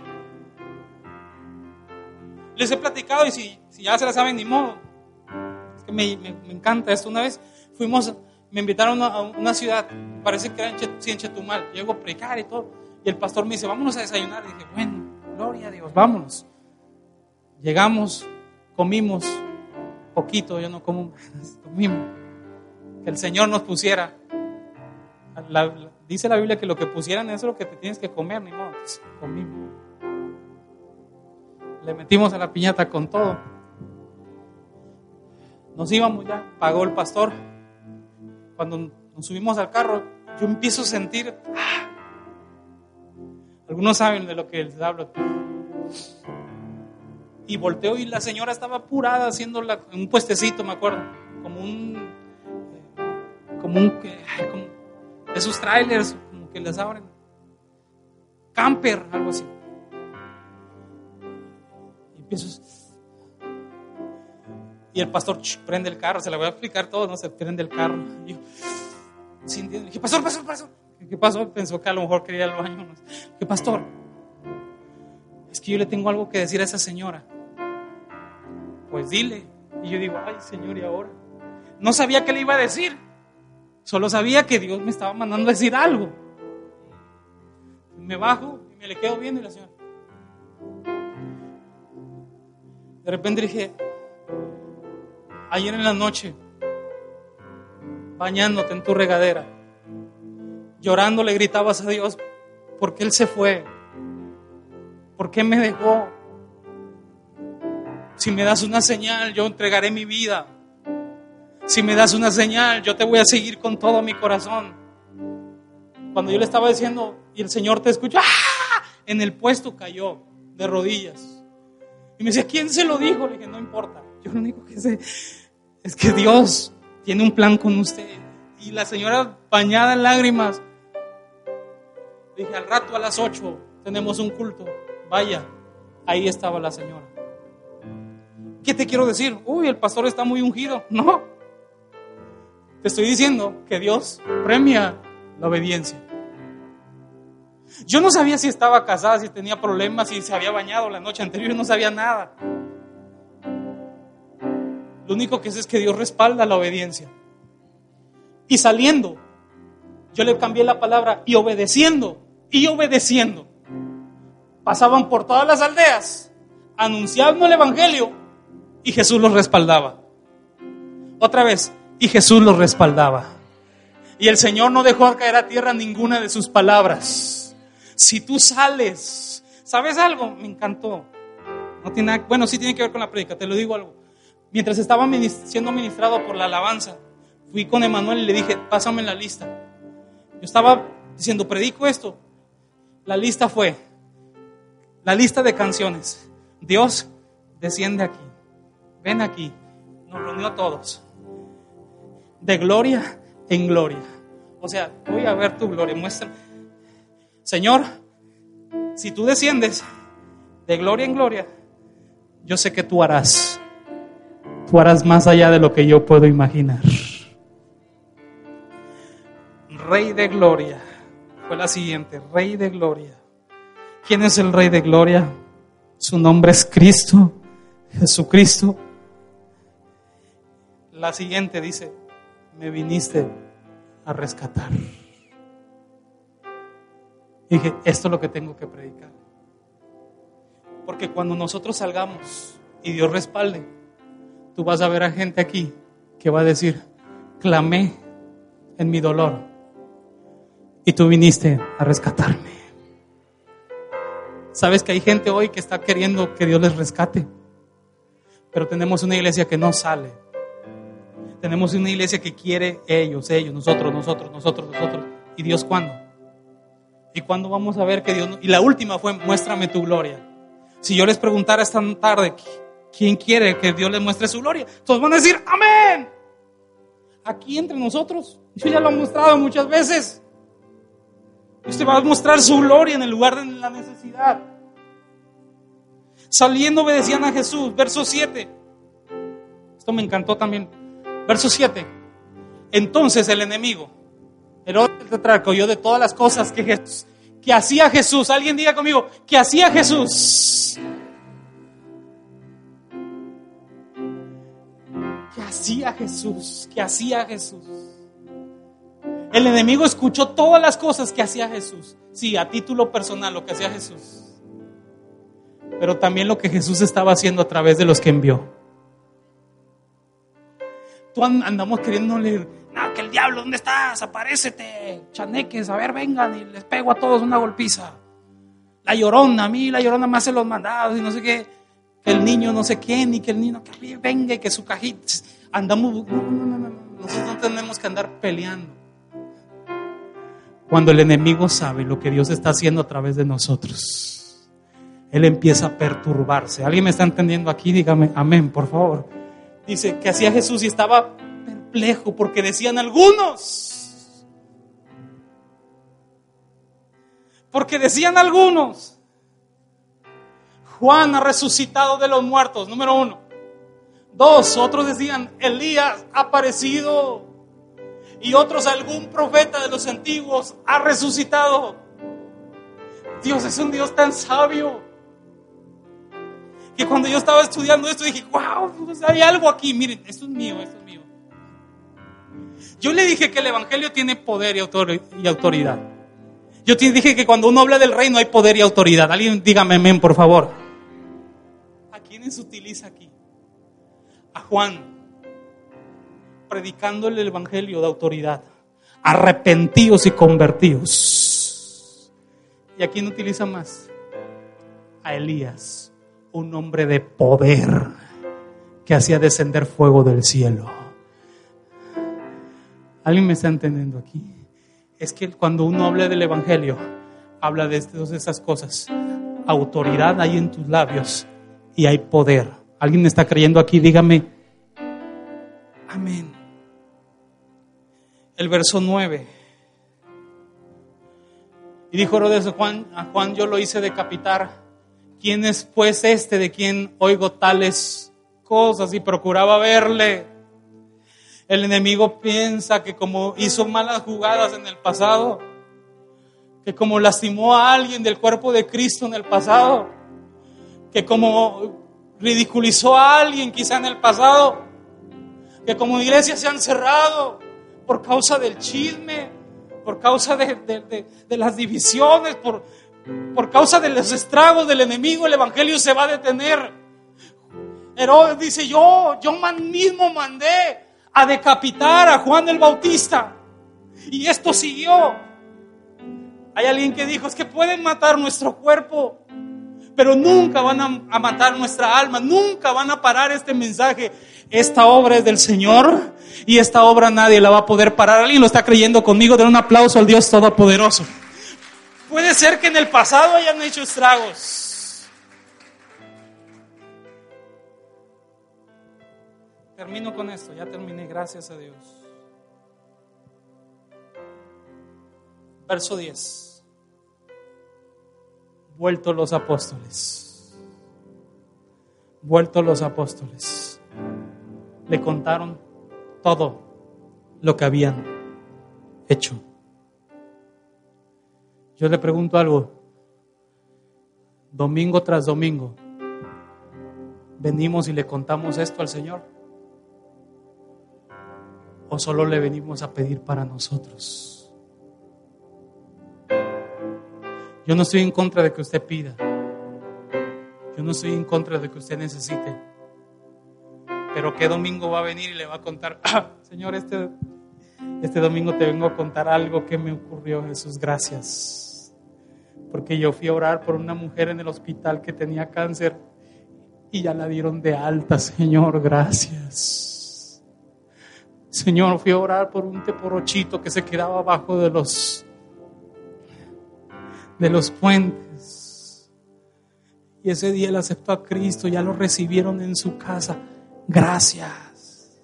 A: Les he platicado y si, ya se la saben, ni modo. Es que me, me, encanta esto. Una vez fuimos, me invitaron a una ciudad, parece que era en, Chetumal. Llego a predicar y todo. Y el pastor me dice, vámonos a desayunar. Y dije, bueno, gloria a Dios, vámonos. Llegamos, comimos poquito, yo no como, comimos. (laughs) Que el Señor nos pusiera. dice la Biblia que lo que pusieran es lo que te tienes que comer, ni modo. comimos. Le metimos a la piñata con todo. Nos íbamos ya, pagó el pastor. Cuando nos subimos al carro, yo empiezo a sentir. ¡ah! Algunos saben de lo que les hablo y volteo y la señora estaba apurada haciendo un puestecito, me acuerdo, como un, como un, como esos trailers, como que les abren, camper, algo así. Y empiezo, y el pastor prende el carro, se la voy a explicar todo, no se prende el carro. Y yo, sin, dije, pastor, pastor, pastor. ¿Qué pasó? Pensó que a lo mejor quería el baño. ¿Qué pastor? Es que yo le tengo algo que decir a esa señora pues dile. Y yo digo, ay Señor, ¿y ahora? No sabía qué le iba a decir. Solo sabía que Dios me estaba mandando a decir algo. Me bajo y me le quedo viendo y la señora. De repente dije, ayer en la noche, bañándote en tu regadera, llorando le gritabas a Dios, ¿por qué Él se fue? ¿Por qué me dejó? Si me das una señal, yo entregaré mi vida. Si me das una señal, yo te voy a seguir con todo mi corazón. Cuando yo le estaba diciendo y el Señor te escuchó, ¡ah! en el puesto cayó de rodillas. Y me decía, ¿quién se lo dijo? Le dije, no importa. Yo lo único que sé es que Dios tiene un plan con usted. Y la señora bañada en lágrimas, dije, al rato a las 8 tenemos un culto. Vaya, ahí estaba la señora. ¿Qué te quiero decir? Uy, el pastor está muy ungido. No. Te estoy diciendo que Dios premia la obediencia. Yo no sabía si estaba casada, si tenía problemas, si se había bañado la noche anterior, no sabía nada. Lo único que sé es que Dios respalda la obediencia. Y saliendo, yo le cambié la palabra y obedeciendo, y obedeciendo. Pasaban por todas las aldeas, anunciando el Evangelio y Jesús los respaldaba. Otra vez, y Jesús los respaldaba. Y el Señor no dejó caer a tierra ninguna de sus palabras. Si tú sales, ¿sabes algo? Me encantó. No tiene bueno, sí tiene que ver con la prédica, te lo digo algo. Mientras estaba siendo ministrado por la alabanza, fui con Emanuel y le dije, pásame la lista. Yo estaba diciendo, predico esto. La lista fue, la lista de canciones. Dios desciende aquí ven aquí, nos reunió a todos, de gloria en gloria. O sea, voy a ver tu gloria, muestra. Señor, si tú desciendes de gloria en gloria, yo sé que tú harás. Tú harás más allá de lo que yo puedo imaginar. Rey de gloria. Fue la siguiente, Rey de gloria. ¿Quién es el Rey de gloria? Su nombre es Cristo, Jesucristo la siguiente dice, me viniste a rescatar. dije, esto es lo que tengo que predicar. Porque cuando nosotros salgamos y Dios respalde, tú vas a ver a gente aquí que va a decir, clamé en mi dolor y tú viniste a rescatarme. Sabes que hay gente hoy que está queriendo que Dios les rescate, pero tenemos una iglesia que no sale. Tenemos una iglesia que quiere ellos, ellos, nosotros, nosotros, nosotros, nosotros. ¿Y Dios cuándo? ¿Y cuándo vamos a ver que Dios... Y la última fue, muéstrame tu gloria. Si yo les preguntara esta tarde, ¿quién quiere que Dios les muestre su gloria? Todos van a decir, amén. Aquí entre nosotros. Yo ya lo he mostrado muchas veces. Usted va a mostrar su gloria en el lugar de la necesidad. Saliendo obedecían a Jesús. Verso 7. Esto me encantó también. Verso 7. Entonces el enemigo, Herodes el tetrarca, oyó de todas las cosas que, Jesús, que hacía Jesús. Alguien diga conmigo, que hacía Jesús. Que hacía Jesús, que hacía Jesús. El enemigo escuchó todas las cosas que hacía Jesús. Sí, a título personal, lo que hacía Jesús. Pero también lo que Jesús estaba haciendo a través de los que envió. Tú andamos queriendo leer, no, que el diablo, ¿dónde estás? Aparécete, chaneques, a ver, vengan y les pego a todos una golpiza. La llorona, a mí la llorona me hace los mandados y no sé qué, que el niño no sé quién y que el niño que venga y que su cajita. Andamos, no, no, no, no, nosotros no tenemos que andar peleando. Cuando el enemigo sabe lo que Dios está haciendo a través de nosotros, Él empieza a perturbarse. ¿Alguien me está entendiendo aquí? Dígame amén, por favor. Dice que hacía Jesús y estaba perplejo porque decían algunos. Porque decían algunos. Juan ha resucitado de los muertos, número uno. Dos, otros decían, Elías ha aparecido y otros algún profeta de los antiguos ha resucitado. Dios es un Dios tan sabio que cuando yo estaba estudiando esto dije, wow, pues hay algo aquí, miren, esto es mío, esto es mío. Yo le dije que el Evangelio tiene poder y, autoridad. Yo te dije que cuando uno habla del reino hay poder y autoridad. Alguien dígame amén, por favor. ¿A quiénes utiliza aquí? A Juan, predicándole el Evangelio de autoridad. Arrepentidos y convertidos. ¿Y a quién utiliza más? A Elías, un hombre de poder que hacía descender fuego del cielo. ¿Alguien me está entendiendo aquí? Es que cuando uno habla del Evangelio, habla de todas esas cosas. Autoridad hay en tus labios y hay poder. ¿Alguien me está creyendo aquí? Dígame, amén el verso 9. Y dijo Herodes Juan, a Juan yo lo hice decapitar. ¿Quién es pues este de quien oigo tales cosas? Y procuraba verle. El enemigo piensa que como hizo malas jugadas en el pasado, que como lastimó a alguien del cuerpo de Cristo en el pasado, que como ridiculizó a alguien quizá en el pasado, que como iglesias se han cerrado, por causa del chisme, por causa de, las divisiones, por, por causa de los estragos del enemigo, el Evangelio se va a detener. Herodes dice, yo, yo mismo mandé a decapitar a Juan el Bautista. Y esto siguió. Hay alguien que dijo, es que pueden matar nuestro cuerpo, pero nunca van a, matar nuestra alma, nunca van a parar este mensaje. Esta obra es del Señor y esta obra nadie la va a poder parar. Alguien lo está creyendo conmigo, den un aplauso al Dios Todopoderoso. Puede ser que en el pasado hayan hecho estragos. Termino con esto, ya terminé, gracias a Dios. Verso 10 vuelto los apóstoles. Vuelto los apóstoles. Le contaron todo lo que habían hecho. Yo le pregunto algo. Domingo tras domingo, venimos y le contamos esto al Señor. ¿O solo le venimos a pedir para nosotros? Yo no estoy en contra de que usted pida. Yo no estoy en contra de que usted necesite. Pero qué domingo va a venir y le va a contar, (clears throat) Señor, este, este domingo te vengo a contar algo que me ocurrió, Jesús, gracias. Porque yo fui a orar por una mujer en el hospital que tenía cáncer y ya la dieron de alta, Señor, gracias. Señor, fui a orar por un teporochito que se quedaba abajo de los de los puentes. Y ese día él aceptó a Cristo, ya lo recibieron en su casa. Gracias.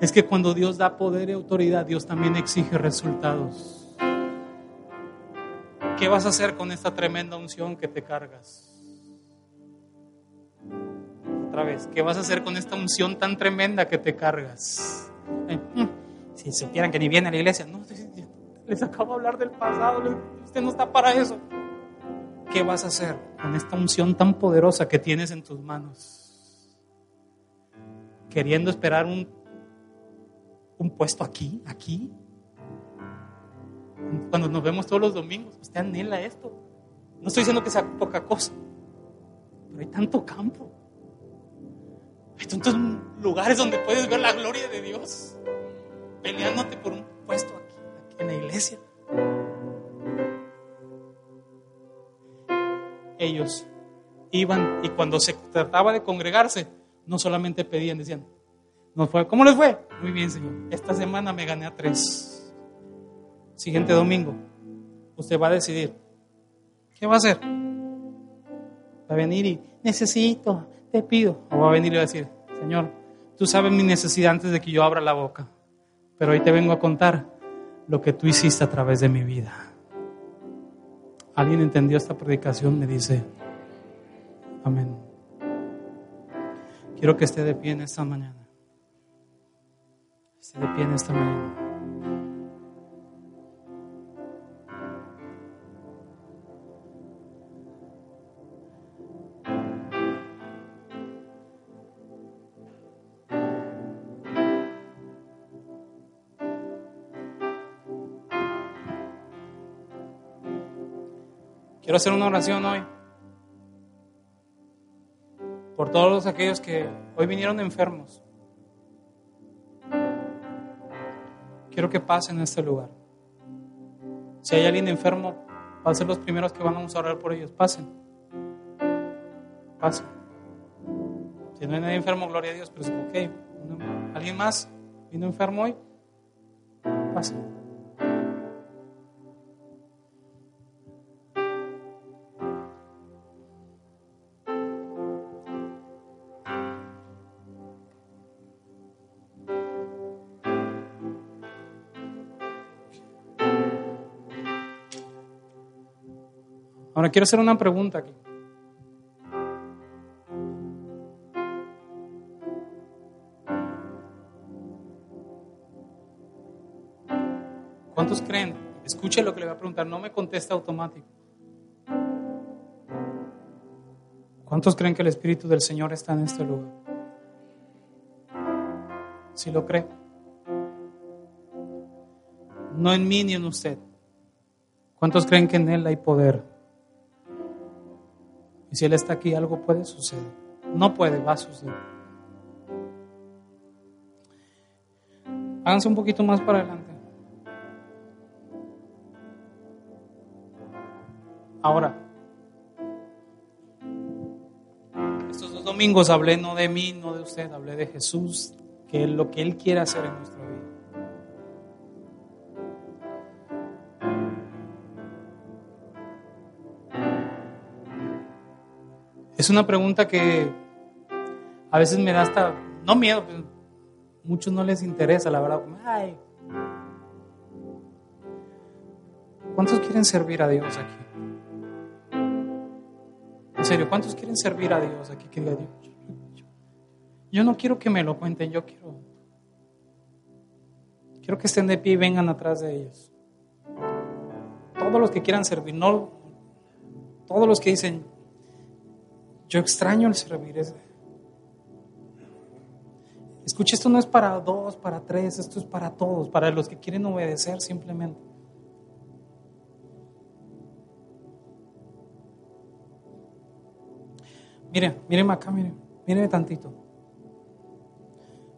A: Es que cuando Dios da poder y autoridad, Dios también exige resultados. ¿Qué vas a hacer con esta tremenda unción que te cargas? Otra vez, ¿qué vas a hacer con esta unción tan tremenda que te cargas? Mm, si supieran que ni viene a la iglesia, no, les acabo de hablar del pasado, usted no está para eso. ¿Qué vas a hacer con esta unción tan poderosa que tienes en tus manos? Queriendo esperar un, un puesto aquí, aquí. Cuando nos vemos todos los domingos, usted anhela esto. No estoy diciendo que sea poca cosa, pero hay tanto campo. Hay tantos lugares donde puedes ver la gloria de Dios peleándote por un puesto aquí en la iglesia. Ellos iban y cuando se trataba de congregarse, no solamente pedían, decían, ¿cómo les fue? Muy bien, Señor. Esta semana me gané a tres. Siguiente domingo, usted va a decidir, ¿qué va a hacer? Va a venir y necesito, te pido. O va a venir y va a decir, Señor, tú sabes mi necesidad antes de que yo abra la boca, pero hoy te vengo a contar lo que tú hiciste a través de mi vida. ¿Alguien entendió esta predicación? Me dice, amén. Quiero que esté de pie en esta mañana. Esté de pie en esta mañana. Quiero hacer una oración hoy por todos aquellos que hoy vinieron enfermos. Quiero que pasen en este lugar. Si hay alguien enfermo, van a ser los primeros que vamos a orar por ellos. Pasen. Pasen. Si no hay nadie enfermo, gloria a Dios, pero es ok. ¿Alguien más vino enfermo hoy? Pasen. Ahora quiero hacer una pregunta aquí. ¿Cuántos creen? Escuche lo que le voy a preguntar, no me conteste automático. ¿Cuántos creen que el Espíritu del Señor está en este lugar? Si lo cree. No en mí ni en usted. ¿Cuántos creen que en Él hay poder? Y si Él está aquí, algo puede suceder. No puede, va a suceder. Háganse un poquito más para adelante. Ahora, estos dos domingos hablé no de mí, no de usted, hablé de Jesús, que es lo que Él quiere hacer en nuestra Es una pregunta que a veces me da hasta, no miedo, pues, muchos no les interesa, la verdad. Ay. ¿Cuántos quieren servir a Dios aquí? En serio, ¿cuántos quieren servir a Dios aquí? Que Dios, yo no quiero que me lo cuenten, yo quiero, quiero que estén de pie y vengan atrás de ellos. Todos los que quieran servir, no todos los que dicen, yo extraño el servir. Es, Escucha, esto no es para dos, para tres, esto es para todos, para los que quieren obedecer simplemente. Mire, míreme acá, mire, míreme tantito.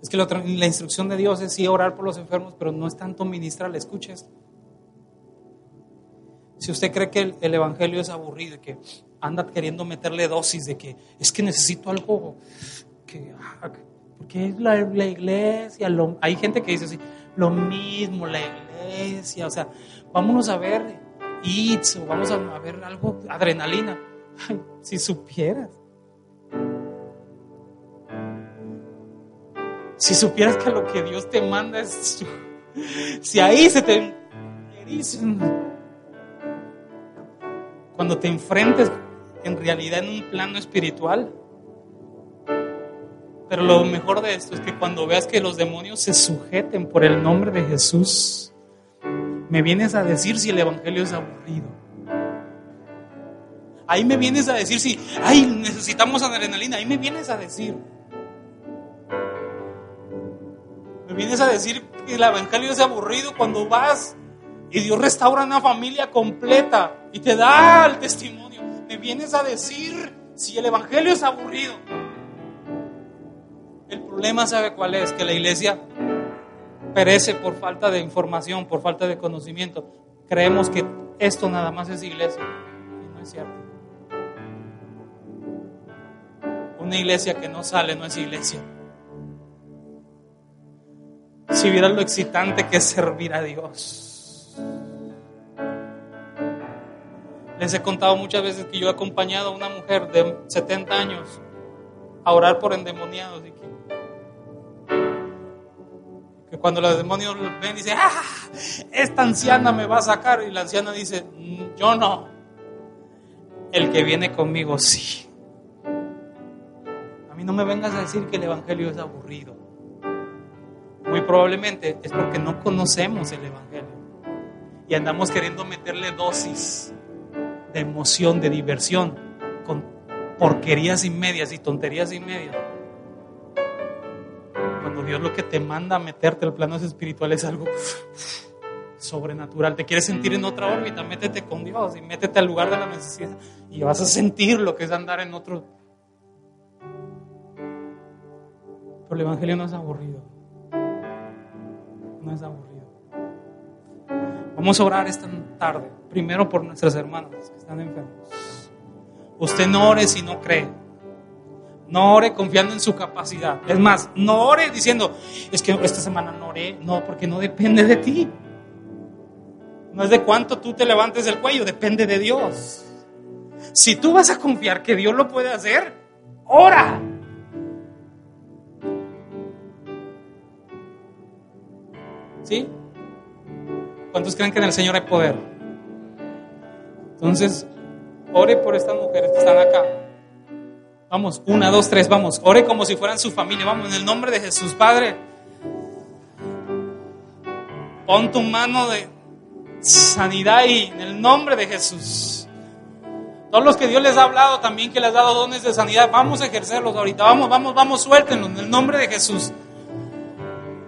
A: Es que la, la, instrucción de Dios es sí orar por los enfermos, pero no es tanto ministrar, escuches. Si usted cree que el, evangelio es aburrido y que anda queriendo meterle dosis de que es que necesito algo que, ah, porque es la, iglesia, hay gente que dice así, lo mismo, la iglesia, o sea, vámonos a ver hits o vamos a, ver algo, adrenalina. si supieras. Si supieras que lo que Dios te manda es... Si ahí se te... Cuando te enfrentes en realidad en un plano espiritual. Pero lo mejor de esto es que cuando veas que los demonios se sujeten por el nombre de Jesús, me vienes a decir si el Evangelio es aburrido. Ahí me vienes a decir si, ay, necesitamos adrenalina. Ahí me vienes a decir. Me vienes a decir que el evangelio es aburrido cuando vas y Dios restaura una familia completa y te da el testimonio. Me vienes a decir si el evangelio es aburrido. El problema, ¿sabe cuál es? Que la iglesia perece por falta de información, por falta de conocimiento. Creemos que esto nada más es iglesia. Y no es cierto. Una iglesia que no sale no es iglesia. Si vieras lo excitante que es servir a Dios. Les he contado muchas veces que yo he acompañado a una mujer de 70 años a orar por endemoniados y que, que cuando los demonios ven dice, ¡ah! Esta anciana me va a sacar y la anciana dice, mm, yo no. El que viene conmigo sí. A mí no me vengas a decir que el Evangelio es aburrido. Muy probablemente es porque no conocemos el Evangelio y andamos queriendo meterle dosis de emoción, de diversión, con porquerías y medias y tonterías y medias. Cuando Dios lo que te manda a meterte al plano espiritual es algo sobrenatural. Te quieres sentir en otra órbita, métete con Dios y métete al lugar de la necesidad y vas a sentir lo que es andar en otro. Pero el Evangelio no es aburrido no es aburrido. Vamos a orar esta tarde, primero por nuestras hermanas que están enfermos. Usted no ore si no cree. No ore confiando en su capacidad. Es más, no ore diciendo, es que esta semana no oré. No, porque no depende de ti. No es de cuánto tú te levantes del cuello, depende de Dios. Si tú vas a confiar que Dios lo puede hacer, ora. ¿Sí? ¿Cuántos creen que en el Señor hay poder? Entonces, ore por estas mujeres que están acá. Vamos, una, dos, tres, vamos. Ore como si fueran su familia. Vamos, en el nombre de Jesús, Padre. Pon tu mano de sanidad ahí, en el nombre de Jesús. Todos los que Dios les ha hablado también, que les ha dado dones de sanidad, vamos a ejercerlos ahorita. Vamos, vamos, vamos, suéltenlos en el nombre de Jesús.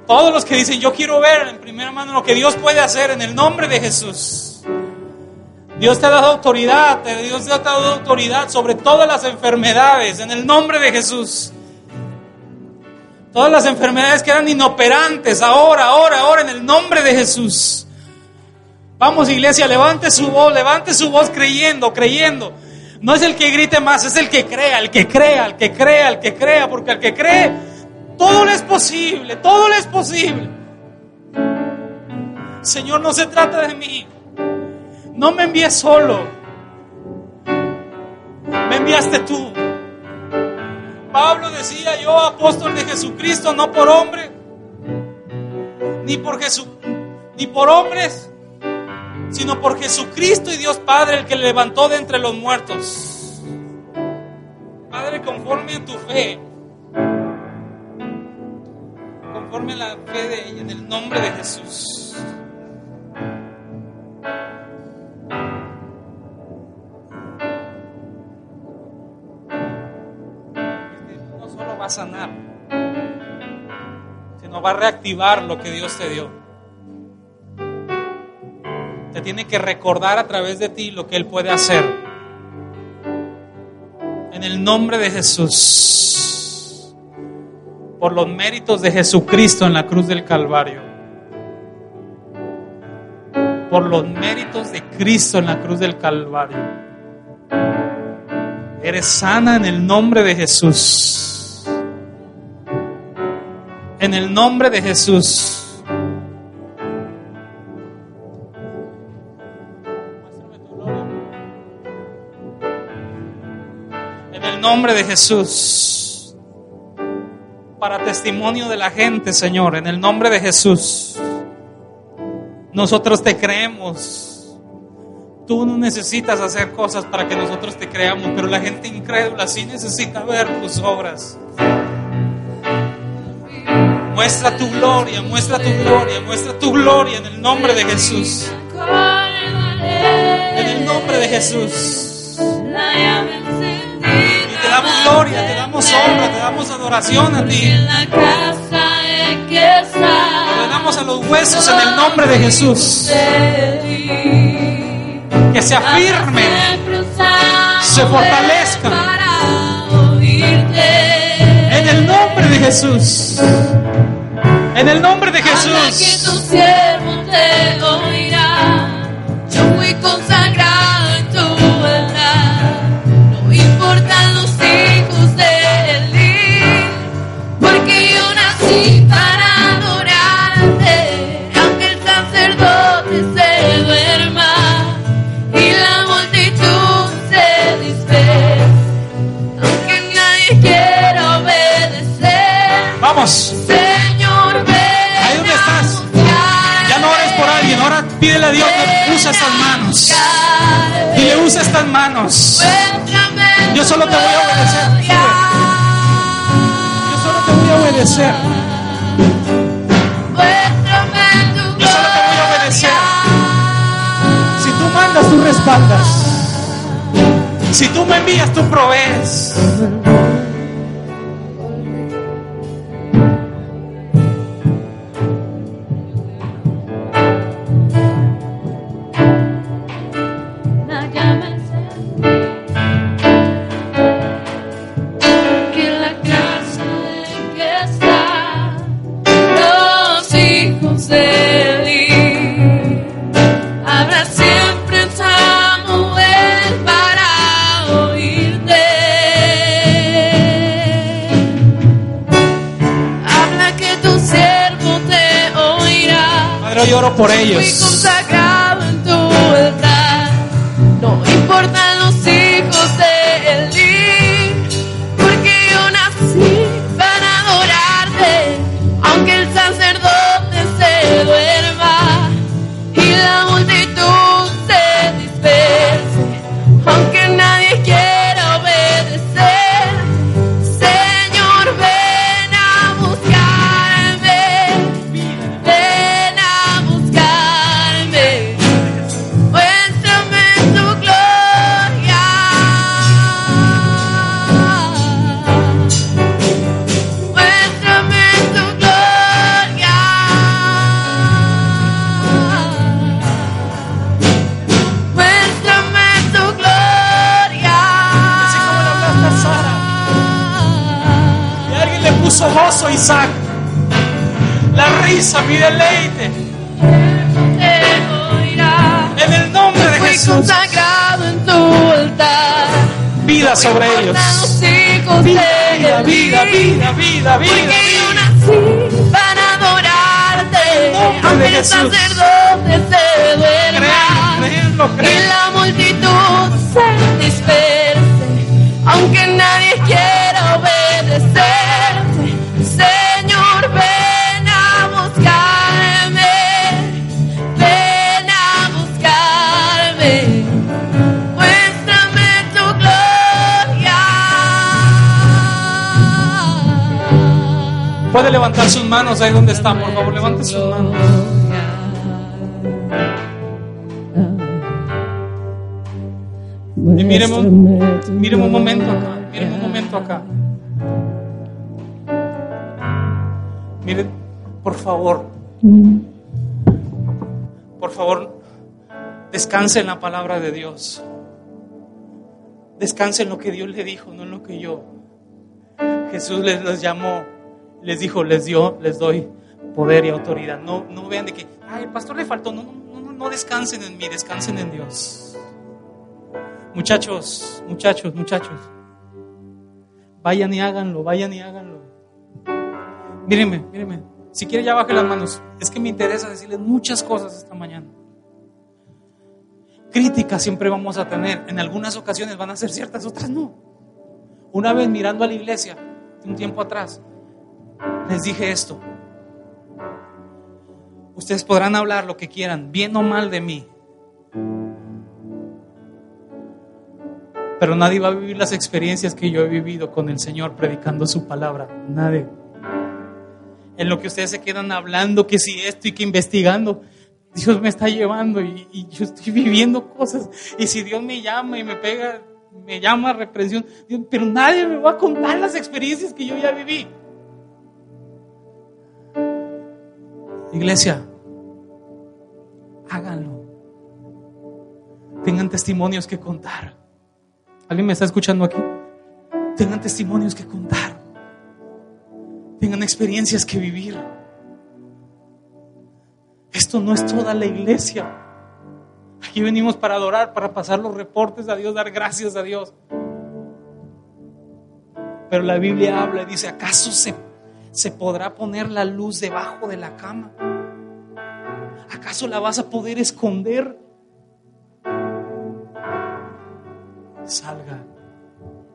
A: Todos los que dicen, yo quiero ver en primera mano lo que Dios puede hacer en el nombre de Jesús. Dios te ha dado autoridad, Dios te ha dado autoridad sobre todas las enfermedades en el nombre de Jesús. Todas las enfermedades que eran inoperantes, ahora, ahora, ahora, en el nombre de Jesús. Vamos iglesia, levante su voz, levante su voz creyendo, creyendo. No es el que grite más, es el que crea, el que crea, el que crea, el que crea, porque el que cree todo le es posible, todo le es posible. Señor, no se trata de mí. No me envíes solo. Me enviaste tú. Pablo decía, yo apóstol de Jesucristo, no por hombre, ni por Jesús, ni por hombres, sino por Jesucristo y Dios Padre, el que le levantó de entre los muertos. Padre, conforme a tu fe, conforme la fe de ella, en el nombre de Jesús. Sanar, va a reactivar lo que Dios te dio. Te tiene que recordar a través de ti lo que Él puede hacer. En el nombre de Jesús. Por los méritos de Jesucristo en la cruz del Calvario. Por los méritos de Cristo en la cruz del Calvario. Eres sana en el nombre de Jesús. En el nombre de Jesús. En el nombre de Jesús. Para testimonio de la gente, Señor, en el nombre de Jesús. Nosotros te creemos. Tú no necesitas hacer cosas para que nosotros te creamos, pero la gente incrédula sí necesita ver tus obras. Muestra tu gloria, muestra tu gloria, muestra tu gloria en el nombre de Jesús. En el nombre de Jesús. Y te damos gloria, te damos honra, te damos adoración a ti. Le damos a los huesos en el nombre de Jesús. Que se afirmen, se fortalezcan. En el nombre de Jesús. En el nombre de Jesús.
B: que tu siervo te oirá. Yo fui consagrado
A: Manos. Yo solo te voy a obedecer. Yo solo te voy a obedecer. Yo solo te voy a obedecer. Si tú mandas, tú respaldas. Si tú me envías, tú provees. Sobre ellos. Vida, vida, vida, vida, vida, vida,
B: Porque yo nací para adorarte. Aunque el sacerdote se duerma y la multitud se disperse. Aunque nadie
A: Puede levantar sus manos ahí donde está, por favor, levante sus manos. Y miremos, miremos un momento acá, miremos un momento acá. Miren, por favor, por favor, descanse en la palabra de Dios. Descanse en lo que Dios le dijo, no en lo que yo. Jesús les, les llamó, les dijo, les dio, les doy poder y autoridad. No, no vean de que, ay, pastor le faltó. No, no, no, no descansen en mí, descansen en Dios. Muchachos, muchachos, muchachos. Vayan y háganlo, vayan y háganlo. Mírenme, mírenme. Si quiere ya baje las manos. Es que me interesa decirles muchas cosas esta mañana. Críticas siempre vamos a tener. En algunas ocasiones van a ser ciertas, otras no. Una vez mirando a la iglesia, un tiempo atrás, les dije esto. Ustedes podrán hablar lo que quieran, bien o mal de mí. Pero nadie va a vivir las experiencias que yo he vivido con el Señor predicando su palabra. Nadie. En lo que ustedes se quedan hablando, que si esto y que investigando, Dios me está llevando y, yo estoy viviendo cosas. Y si Dios me llama y me pega, me llama a represión, pero nadie me va a contar las experiencias que yo ya viví. Iglesia, háganlo. Tengan testimonios que contar. ¿Alguien me está escuchando aquí? Tengan testimonios que contar. Tengan experiencias que vivir. Esto no es toda la iglesia. Aquí venimos para adorar, para pasar los reportes a Dios, dar gracias a Dios. Pero la Biblia habla y dice, ¿acaso se, se podrá poner la luz debajo de la cama? ¿Acaso la vas a poder esconder? Salga,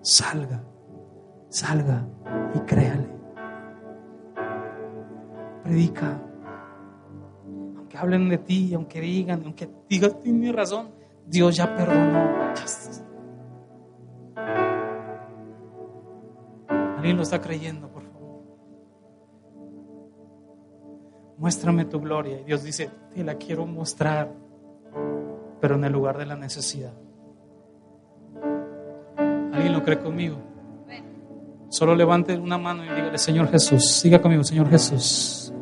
A: salga, salga y créale. Predica. Aunque hablen de ti, aunque digan, aunque digas, tiene razón, Dios ya perdonó. ¿Alguien lo está creyendo, Muéstrame tu gloria. Y Dios dice, te la quiero mostrar, pero en el lugar de la necesidad. ¿Alguien lo cree conmigo? Solo levante una mano y dígale, Señor Jesús, siga conmigo, Señor Jesús.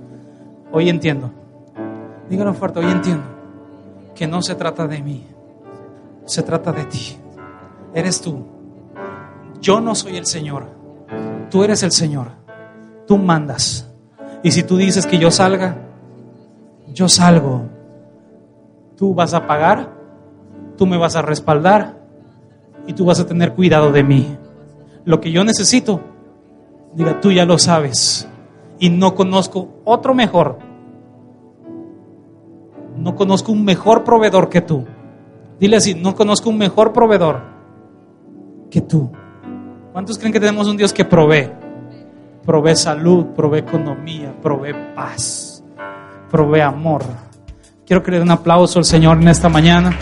A: Hoy entiendo. Dígalo fuerte, hoy entiendo que no se trata de mí, se trata de ti. Eres tú. Yo no soy el Señor. Tú eres el Señor. Tú mandas. Y si tú dices que yo salga, yo salgo. Tú vas a pagar, tú me vas a respaldar y tú vas a tener cuidado de mí. Lo que yo necesito, diga, tú ya lo sabes. Y no conozco otro mejor. No conozco un mejor proveedor que tú. Dile así, no conozco un mejor proveedor que tú. ¿Cuántos creen que tenemos un Dios que provee? Provee salud, provee economía, provee paz, provee amor. Quiero que le den un aplauso al Señor en esta mañana.